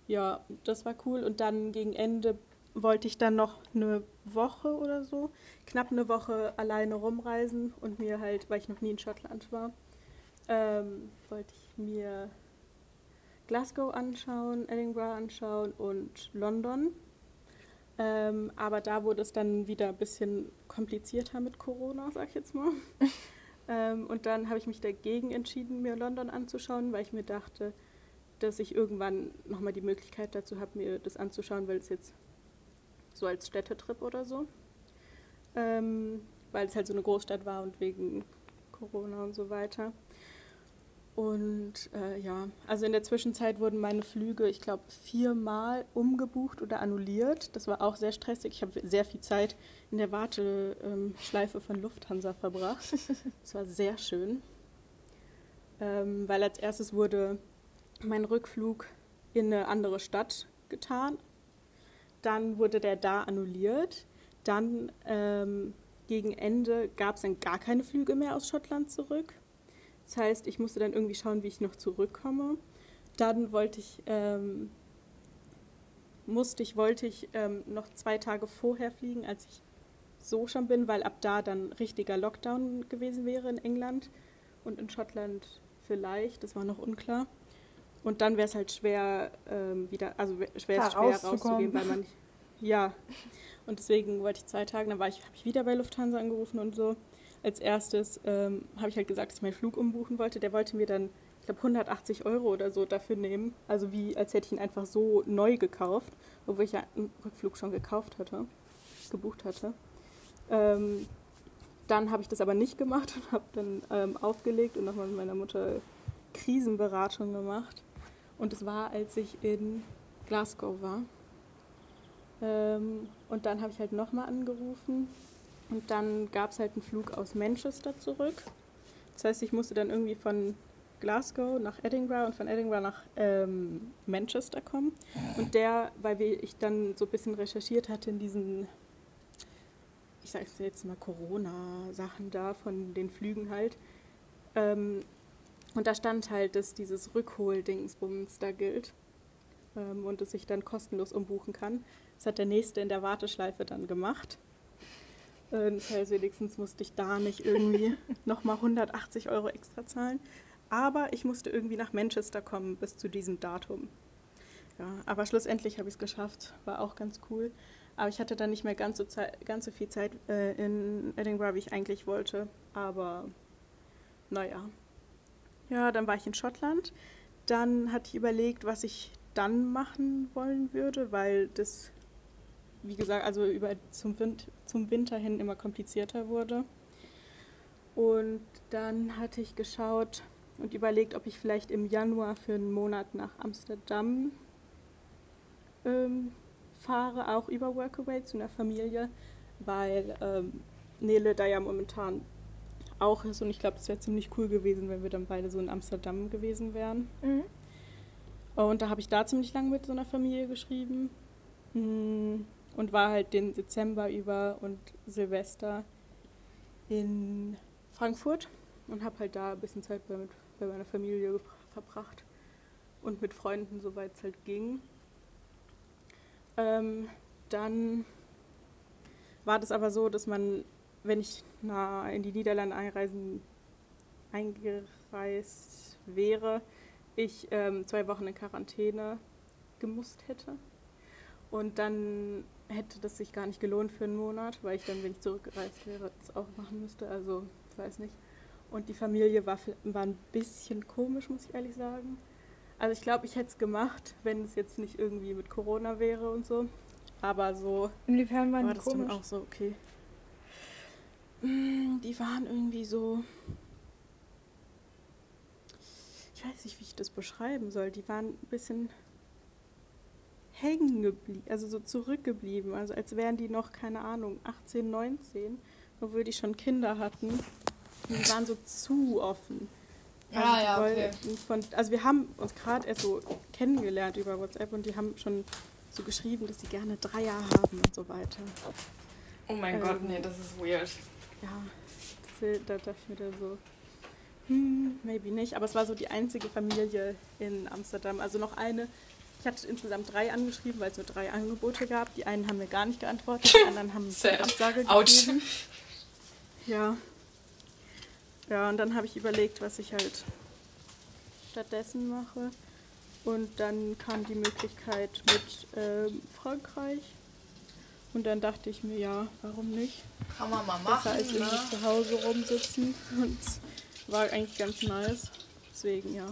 Ja, das war cool. Und dann gegen Ende wollte ich dann noch eine Woche oder so, knapp eine Woche alleine rumreisen und mir halt, weil ich noch nie in Schottland war, ähm, wollte ich mir Glasgow anschauen, Edinburgh anschauen und London. Ähm, aber da wurde es dann wieder ein bisschen komplizierter mit Corona, sag ich jetzt mal. ähm, und dann habe ich mich dagegen entschieden, mir London anzuschauen, weil ich mir dachte, dass ich irgendwann nochmal die Möglichkeit dazu habe, mir das anzuschauen, weil es jetzt so als Städtetrip oder so. Ähm, weil es halt so eine Großstadt war und wegen Corona und so weiter. Und äh, ja, also in der Zwischenzeit wurden meine Flüge, ich glaube, viermal umgebucht oder annulliert. Das war auch sehr stressig. Ich habe sehr viel Zeit in der Warteschleife von Lufthansa verbracht. Das war sehr schön, ähm, weil als erstes wurde mein Rückflug in eine andere Stadt getan, dann wurde der da annulliert. Dann ähm, gegen Ende gab es dann gar keine Flüge mehr aus Schottland zurück. Das heißt, ich musste dann irgendwie schauen, wie ich noch zurückkomme. Dann wollte ich, ähm, musste ich, wollte ich ähm, noch zwei Tage vorher fliegen, als ich so schon bin, weil ab da dann richtiger Lockdown gewesen wäre in England und in Schottland vielleicht, das war noch unklar. Und dann wäre es halt schwer, ähm, wieder, also schwer, ist schwer rauszugehen, weil man nicht. Ja. Und deswegen wollte ich zwei Tage, dann ich, habe ich wieder bei Lufthansa angerufen und so. Als erstes ähm, habe ich halt gesagt, dass ich meinen Flug umbuchen wollte. Der wollte mir dann, ich glaube, 180 Euro oder so dafür nehmen. Also wie, als hätte ich ihn einfach so neu gekauft, obwohl ich ja einen Rückflug schon gekauft hatte, gebucht hatte. Ähm, dann habe ich das aber nicht gemacht und habe dann ähm, aufgelegt und nochmal mit meiner Mutter Krisenberatung gemacht. Und es war, als ich in Glasgow war. Ähm, und dann habe ich halt nochmal angerufen und dann gab es halt einen Flug aus Manchester zurück. Das heißt, ich musste dann irgendwie von Glasgow nach Edinburgh und von Edinburgh nach ähm, Manchester kommen. Und der, weil ich dann so ein bisschen recherchiert hatte in diesen, ich sage jetzt mal Corona-Sachen da, von den Flügen halt. Ähm, und da stand halt, dass dieses Rückhol-Dingsbums da gilt ähm, und es sich dann kostenlos umbuchen kann. Das hat der Nächste in der Warteschleife dann gemacht. Äh, das heißt, wenigstens musste ich da nicht irgendwie nochmal 180 Euro extra zahlen. Aber ich musste irgendwie nach Manchester kommen bis zu diesem Datum. Ja, aber schlussendlich habe ich es geschafft. War auch ganz cool. Aber ich hatte dann nicht mehr ganz so, ganz so viel Zeit äh, in Edinburgh, wie ich eigentlich wollte. Aber naja. Ja, dann war ich in Schottland. Dann hatte ich überlegt, was ich dann machen wollen würde, weil das, wie gesagt, also über zum, Wind, zum Winter hin immer komplizierter wurde. Und dann hatte ich geschaut und überlegt, ob ich vielleicht im Januar für einen Monat nach Amsterdam ähm, fahre, auch über Workaway zu einer Familie, weil ähm, Nele da ja momentan auch ist und ich glaube, es wäre ziemlich cool gewesen, wenn wir dann beide so in Amsterdam gewesen wären. Mhm. Und da habe ich da ziemlich lange mit so einer Familie geschrieben hm, und war halt den Dezember über und Silvester in Frankfurt und habe halt da ein bisschen Zeit bei, mit, bei meiner Familie verbracht und mit Freunden, soweit es halt ging. Ähm, dann war das aber so, dass man, wenn ich na, in die Niederlande einreisen, eingereist wäre, ich ähm, zwei Wochen in Quarantäne gemusst hätte. Und dann hätte das sich gar nicht gelohnt für einen Monat, weil ich dann, wenn ich zurückgereist wäre, das auch machen müsste. Also, ich weiß nicht. Und die Familie war, war ein bisschen komisch, muss ich ehrlich sagen. Also ich glaube, ich hätte es gemacht, wenn es jetzt nicht irgendwie mit Corona wäre und so. Aber so Inwiefern waren war das komisch? dann auch so okay. Mm, die waren irgendwie so. Ich weiß nicht, wie ich das beschreiben soll. Die waren ein bisschen hängen geblieben, also so zurückgeblieben. Also als wären die noch, keine Ahnung, 18, 19, obwohl die schon Kinder hatten. Die waren so zu offen. Also ah, ja, okay. Von, also wir haben uns gerade erst so kennengelernt über WhatsApp und die haben schon so geschrieben, dass sie gerne Dreier haben und so weiter. Oh mein ähm, Gott, nee, das ist weird. Ja, da dachte ich mir da so, hm, maybe nicht. Aber es war so die einzige Familie in Amsterdam. Also noch eine. Ich hatte insgesamt drei angeschrieben, weil es nur drei Angebote gab. Die einen haben mir gar nicht geantwortet, die anderen haben eine Absage gegeben. Ja, ja, und dann habe ich überlegt, was ich halt stattdessen mache. Und dann kam die Möglichkeit mit ähm, Frankreich. Und dann dachte ich mir, ja, warum nicht? Kann man mal machen. Besser als irgendwie ne? zu Hause rumsitzen. Und war eigentlich ganz nice. Deswegen, ja,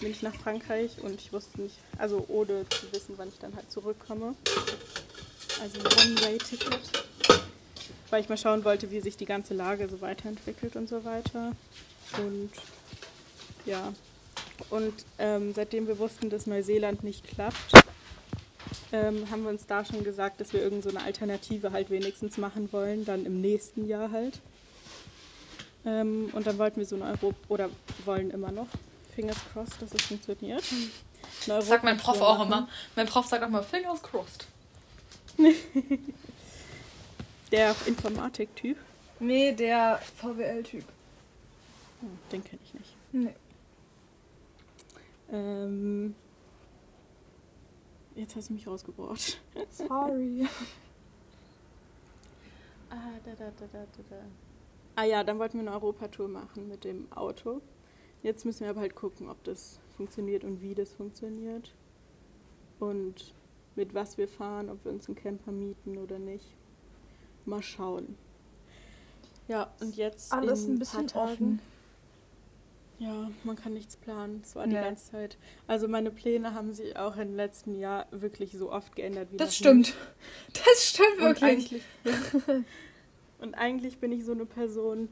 bin ich nach Frankreich und ich wusste nicht, also ohne zu wissen, wann ich dann halt zurückkomme. Also One-Way-Ticket weil ich mal schauen wollte, wie sich die ganze Lage so weiterentwickelt und so weiter. Und ja, und ähm, seitdem wir wussten, dass Neuseeland nicht klappt, ähm, haben wir uns da schon gesagt, dass wir irgendeine so Alternative halt wenigstens machen wollen, dann im nächsten Jahr halt. Ähm, und dann wollten wir so eine Europa, oder wollen immer noch, fingers crossed, dass es funktioniert. Das sagt mein Prof auch immer. Mein Prof sagt auch mal, fingers crossed. Der Informatik-Typ? Nee, der VWL-Typ. Oh, den kenne ich nicht. Nee. Ähm, jetzt hast du mich rausgebracht. Sorry. ah, da, da, da, da, da. Ah ja, dann wollten wir eine Europatour machen mit dem Auto. Jetzt müssen wir aber halt gucken, ob das funktioniert und wie das funktioniert. Und mit was wir fahren, ob wir uns einen Camper mieten oder nicht. Mal schauen. Ja, und jetzt alles in ein bisschen Tagen, offen. Ja, man kann nichts planen. Das war die ja. ganze Zeit. Also meine Pläne haben sich auch im letzten Jahr wirklich so oft geändert wie Das stimmt. Nie. Das stimmt wirklich. Und eigentlich, und eigentlich bin ich so eine Person,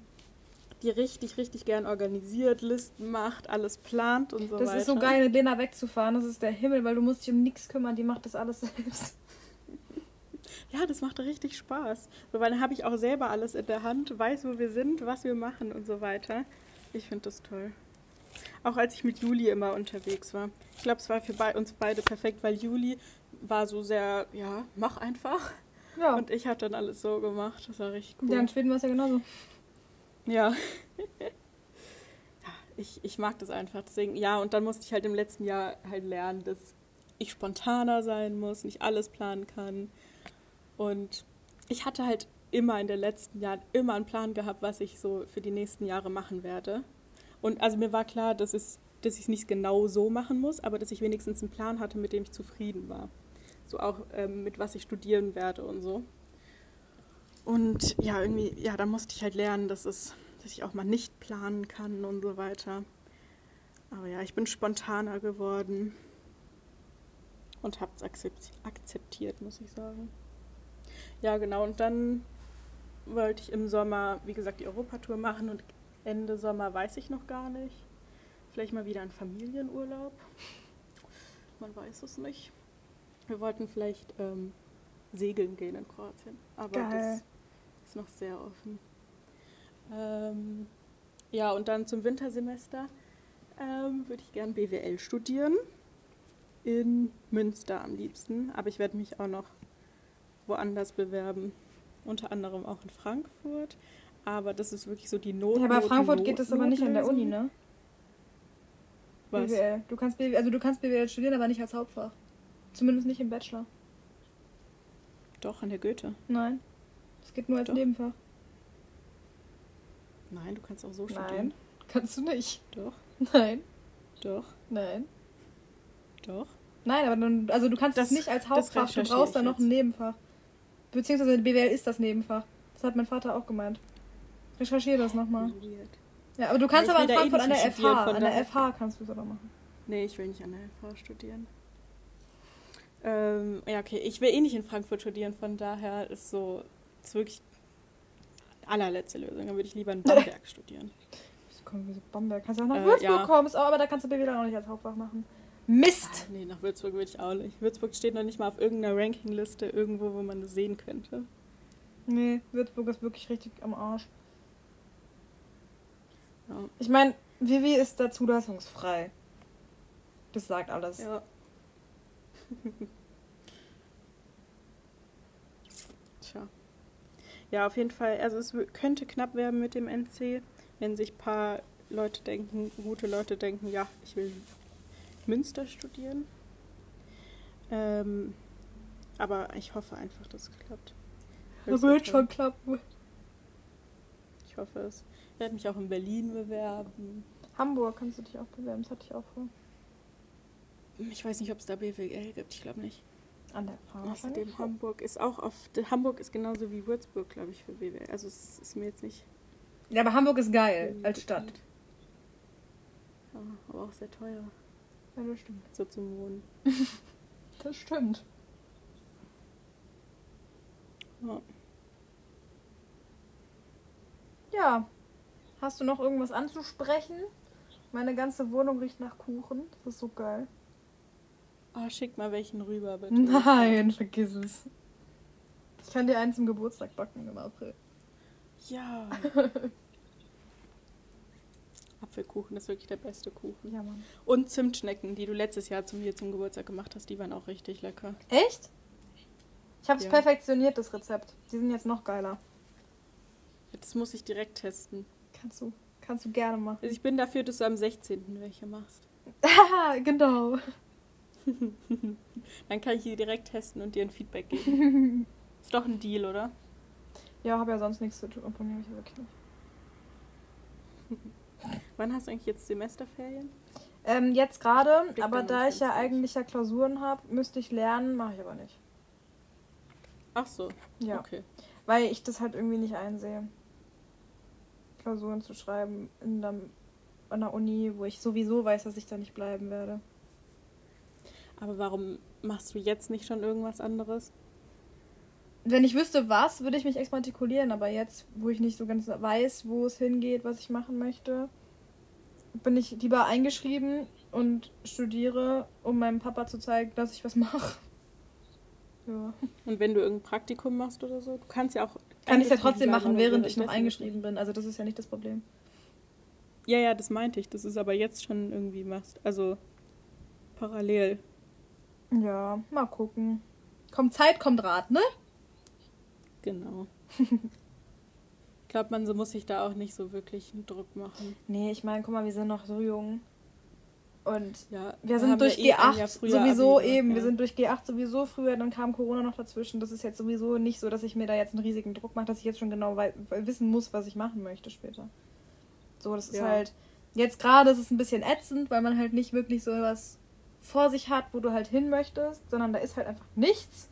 die richtig, richtig gern organisiert, Listen macht, alles plant und so das weiter. Das ist so geil, mit Lena wegzufahren. Das ist der Himmel, weil du musst dich um nichts kümmern. Die macht das alles selbst. Ja, das macht richtig Spaß. So, weil dann habe ich auch selber alles in der Hand, weiß, wo wir sind, was wir machen und so weiter. Ich finde das toll. Auch als ich mit Juli immer unterwegs war. Ich glaube, es war für bei uns beide perfekt, weil Juli war so sehr, ja, mach einfach. Ja. Und ich habe dann alles so gemacht. Das war richtig cool. Ja, in Schweden war es ja genauso. Ja. ich, ich mag das einfach. Deswegen, ja, und dann musste ich halt im letzten Jahr halt lernen, dass ich spontaner sein muss, nicht alles planen kann. Und ich hatte halt immer in den letzten Jahren immer einen Plan gehabt, was ich so für die nächsten Jahre machen werde. Und also mir war klar, dass, es, dass ich es nicht genau so machen muss, aber dass ich wenigstens einen Plan hatte, mit dem ich zufrieden war. So auch ähm, mit was ich studieren werde und so. Und ja, irgendwie, ja, da musste ich halt lernen, dass, es, dass ich auch mal nicht planen kann und so weiter. Aber ja, ich bin spontaner geworden und habe es akzeptiert, muss ich sagen. Ja, genau. Und dann wollte ich im Sommer, wie gesagt, die Europatour machen und Ende Sommer weiß ich noch gar nicht. Vielleicht mal wieder ein Familienurlaub. Man weiß es nicht. Wir wollten vielleicht ähm, segeln gehen in Kroatien, aber Geil. das ist noch sehr offen. Ähm, ja, und dann zum Wintersemester ähm, würde ich gern BWL studieren. In Münster am liebsten, aber ich werde mich auch noch woanders bewerben. Unter anderem auch in Frankfurt. Aber das ist wirklich so die Not. Ja, aber Frankfurt Not geht das aber nicht an der Uni, ne? Was? BWL. Du kannst BWL, also du kannst BWL studieren, aber nicht als Hauptfach. Zumindest nicht im Bachelor. Doch, an der Goethe. Nein. Es geht nur als Doch. Nebenfach. Nein, du kannst auch so studieren. Nein, kannst du nicht. Doch. Nein. Doch. Nein. Doch. Nein, aber dann, also du kannst das, das nicht als Hauptfach, du brauchst dann noch ein Nebenfach. Beziehungsweise BWL ist das Nebenfach. Das hat mein Vater auch gemeint. Recherchiere das nochmal. Ja, aber du kannst aber in Frankfurt an der FH. An der FH kannst du es aber machen. Nee, ich will nicht an der FH studieren. Ähm, ja, okay. Ich will eh nicht in Frankfurt studieren, von daher ist so, ist wirklich allerletzte Lösung. Dann würde ich lieber in Bamberg studieren. Wieso Bamberg? Kannst du auch nach äh, Würzburg ja. kommen, aber da kannst du BWL auch nicht als Hauptfach machen. Mist! Ah, nee, nach Würzburg würde ich auch nicht. Würzburg steht noch nicht mal auf irgendeiner Rankingliste irgendwo, wo man das sehen könnte. Nee, Würzburg ist wirklich richtig am Arsch. Ja. Ich meine, Vivi ist da zulassungsfrei. Das sagt alles. Ja. Ja, auf jeden Fall. Also es könnte knapp werden mit dem NC, wenn sich ein paar Leute denken, gute Leute denken, ja, ich will Münster studieren. Ähm, aber ich hoffe einfach, dass es klappt. Das wird schon klappen. Ich hoffe es. Ich werde mich auch in Berlin bewerben. Hamburg kannst du dich auch bewerben, das hatte ich auch vor. Ich weiß nicht, ob es da BWL gibt, ich glaube nicht. An der Farm. Außerdem Hamburg ist auch auf. Hamburg ist genauso wie Würzburg, glaube ich, für BWL. Also es ist mir jetzt nicht. Ja, aber Hamburg ist geil als Stadt. Ja, aber auch sehr teuer. Ja, das stimmt. So zum Wohnen. das stimmt. Ja. ja. Hast du noch irgendwas anzusprechen? Meine ganze Wohnung riecht nach Kuchen. Das ist so geil. Oh, schick mal welchen rüber, bitte. Nein, vergiss es. Ich kann dir einen zum Geburtstag backen im April. Ja. Apfelkuchen ist wirklich der beste Kuchen. Ja, Mann. Und Zimtschnecken, die du letztes Jahr zu mir zum Geburtstag gemacht hast, die waren auch richtig lecker. Echt? Ich habe es ja. perfektioniert, das Rezept. Die sind jetzt noch geiler. Das muss ich direkt testen. Kannst du, kannst du gerne machen. Also ich bin dafür, dass du am 16. welche machst. Genau. Dann kann ich die direkt testen und dir ein Feedback geben. Ist doch ein Deal, oder? Ja, habe ja sonst nichts zu tun. Habe ich ja wirklich nicht. Wann hast du eigentlich jetzt Semesterferien? Ähm, jetzt gerade, aber da ich ja eigentlich ja Klausuren habe, müsste ich lernen, mache ich aber nicht. Ach so. Ja. Okay. Weil ich das halt irgendwie nicht einsehe. Klausuren zu schreiben in der, an der Uni, wo ich sowieso weiß, dass ich da nicht bleiben werde. Aber warum machst du jetzt nicht schon irgendwas anderes? wenn ich wüsste, was, würde ich mich exmatrikulieren. Aber jetzt, wo ich nicht so ganz weiß, wo es hingeht, was ich machen möchte, bin ich lieber eingeschrieben und studiere, um meinem Papa zu zeigen, dass ich was mache. Ja. Und wenn du irgendein Praktikum machst oder so, du kannst ja auch. Kann ich es ja trotzdem machen, während ich noch eingeschrieben bin. Also das ist ja nicht das Problem. Ja, ja, das meinte ich. Das ist aber jetzt schon irgendwie machst. Also parallel. Ja, mal gucken. Kommt Zeit, kommt Rat, ne? Genau. ich glaube, man muss sich da auch nicht so wirklich einen Druck machen. Nee, ich meine, guck mal, wir sind noch so jung. Und ja, wir sind durch ja G8 sowieso Abi, eben, ja. wir sind durch G8 sowieso früher, dann kam Corona noch dazwischen. Das ist jetzt sowieso nicht so, dass ich mir da jetzt einen riesigen Druck mache, dass ich jetzt schon genau wissen muss, was ich machen möchte später. So, das ist halt, jetzt gerade ist es ein bisschen ätzend, weil man halt nicht wirklich so was vor sich hat, wo du halt hin möchtest, sondern da ist halt einfach nichts.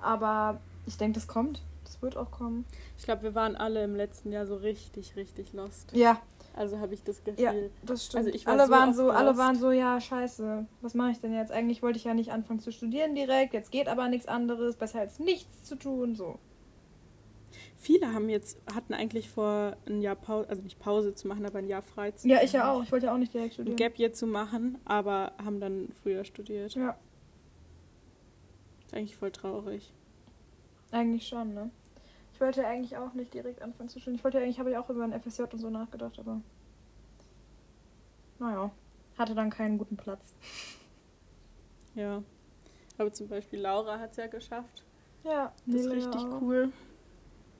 Aber ich denke, das kommt. Das wird auch kommen. Ich glaube, wir waren alle im letzten Jahr so richtig, richtig lost. Ja, also habe ich das Gefühl. Ja, das stimmt. Also ich war alle, so waren so, alle waren so, ja, scheiße, was mache ich denn jetzt? Eigentlich wollte ich ja nicht anfangen zu studieren direkt, jetzt geht aber nichts anderes, besser als nichts zu tun, so. Viele haben jetzt, hatten eigentlich vor, ein Jahr Pause, also nicht Pause zu machen, aber ein Jahr frei zu Ja, ich ja auch. Ich wollte ja auch nicht direkt studieren. Ein Gap Year zu machen, aber haben dann früher studiert. Ja. Ist eigentlich voll traurig. Eigentlich schon, ne? Ich wollte ja eigentlich auch nicht direkt anfangen zu studieren. Ich wollte ja eigentlich, habe ich auch über ein FSJ und so nachgedacht, aber. Naja, hatte dann keinen guten Platz. Ja. Aber zum Beispiel Laura hat es ja geschafft. Ja, das ist richtig auch. cool.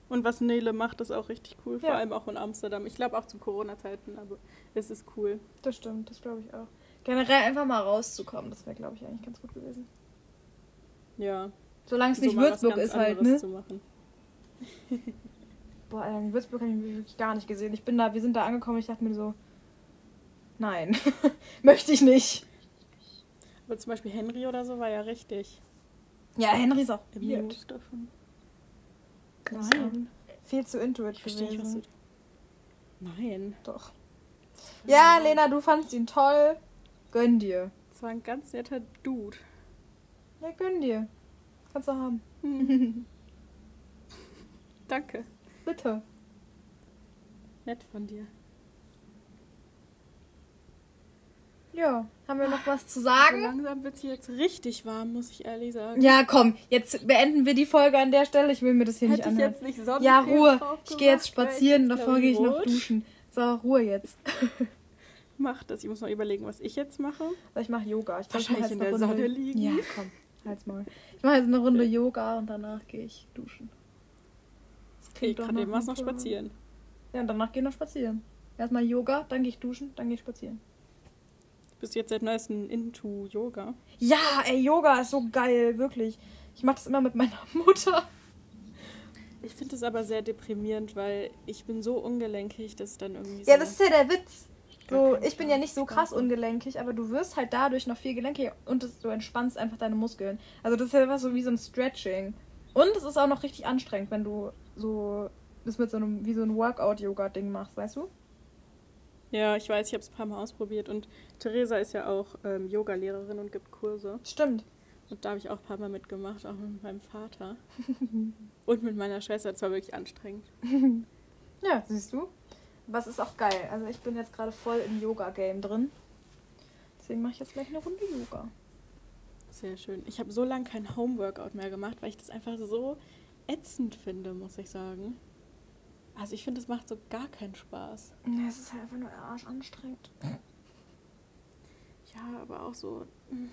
Und was Nele macht, ist auch richtig cool. Vor ja. allem auch in Amsterdam. Ich glaube auch zu Corona-Zeiten, aber es ist cool. Das stimmt, das glaube ich auch. Generell einfach mal rauszukommen, das wäre, glaube ich, eigentlich ganz gut gewesen. Ja. Solange es so nicht Würzburg ist halt, ne? Boah, in Würzburg habe ich mich wirklich gar nicht gesehen. Ich bin da, wir sind da angekommen, ich dachte mir so, nein, möchte ich nicht. Aber zum Beispiel Henry oder so war ja richtig. Ja, Henry ist auch weird. davon. Nein. Viel zu intuit gewesen. Nein. Doch. Ja, Lena, du fandst ihn toll. Gönn dir. Das war ein ganz netter Dude. Ja, gönn dir. Kannst du haben. Danke. Bitte. Nett von dir. Ja, haben wir noch was zu sagen? Also langsam wird es jetzt richtig warm, muss ich ehrlich sagen. Ja, komm, jetzt beenden wir die Folge an der Stelle. Ich will mir das hier Hätte nicht anhören. Ich jetzt nicht ja, Ruhe. Ich gehe jetzt spazieren, davor gehe ich noch duschen. So, Ruhe jetzt. Mach das. Ich muss noch überlegen, was ich jetzt mache. Ich mache Yoga. Ich Wahrscheinlich in der Runde... Sonne liegen. Ja, komm. Halt's mal. Ich mache jetzt eine Runde Yoga und danach gehe ich duschen. Okay, gerade eben was noch spazieren. Ja, und danach gehen noch spazieren. Erstmal Yoga, dann gehe ich duschen, dann gehe ich spazieren. Bist du jetzt seit neuestem into Yoga? Ja, ey, Yoga ist so geil, wirklich. Ich mache das immer mit meiner Mutter. Ich finde es aber sehr deprimierend, weil ich bin so ungelenkig, dass dann irgendwie so Ja, das ist ja der Witz. So, ich bin ja nicht so krass ungelenkig, aber du wirst halt dadurch noch viel gelenkiger und du entspannst einfach deine Muskeln. Also das ist ja einfach so wie so ein Stretching. Und es ist auch noch richtig anstrengend, wenn du so das mit so einem, wie so ein Workout-Yoga-Ding machst, weißt du? Ja, ich weiß, ich habe es ein paar Mal ausprobiert und Theresa ist ja auch ähm, Yoga-Lehrerin und gibt Kurse. Stimmt. Und da habe ich auch ein paar Mal mitgemacht, auch mit meinem Vater. und mit meiner Schwester. Das war wirklich anstrengend. ja, siehst du? Was ist auch geil. Also ich bin jetzt gerade voll im Yoga-Game drin. Deswegen mache ich jetzt gleich eine Runde Yoga. Sehr schön. Ich habe so lange kein Homeworkout mehr gemacht, weil ich das einfach so ätzend finde, muss ich sagen. Also ich finde, es macht so gar keinen Spaß. Ja, es ist halt einfach nur arsch anstrengend. Ja, aber auch so hm,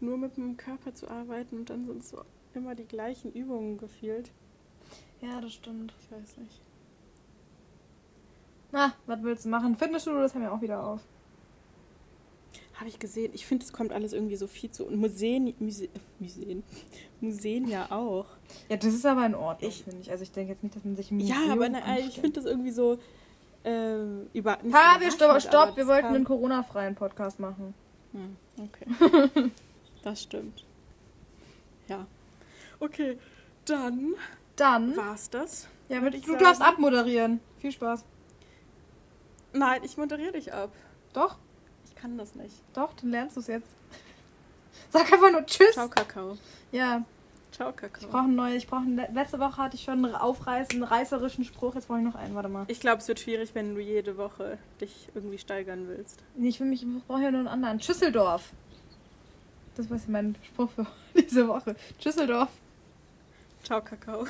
nur mit dem Körper zu arbeiten und dann sind es so immer die gleichen Übungen gefühlt. Ja, das stimmt. Ich weiß nicht. Na, was willst du machen? Fitnessstudio, das haben wir auch wieder auf. Habe ich gesehen. Ich finde, es kommt alles irgendwie so viel zu. Und Museen, Muse, Museen, Museen ja auch. Ja, das ist aber in Ordnung, finde ich. Also ich denke jetzt nicht, dass man sich im Museum Ja, aber na, ich finde das irgendwie so ähm, über. Ha, wir stopp, stopp. wir wollten einen Corona-freien Podcast machen. Hm, okay. das stimmt. Ja. Okay, dann. Dann. War's das? Ja, mit, du sagen. darfst abmoderieren. Viel Spaß. Nein, ich moderiere dich ab. Doch? Kann das nicht. Doch, dann lernst du es jetzt. Sag einfach nur Tschüss. Ciao, Kakao. Ja. Ciao, Kakao. Ich brauche einen neuen. Ich brauche letzte Woche hatte ich schon einen aufreißenden, reißerischen Spruch. Jetzt brauche ich noch einen. Warte mal. Ich glaube, es wird schwierig, wenn du jede Woche dich irgendwie steigern willst. Nee, ich will mich. Ich brauche ja nur einen anderen. Schüsseldorf. Das war mein Spruch für diese Woche. Schüsseldorf. Ciao, Kakao.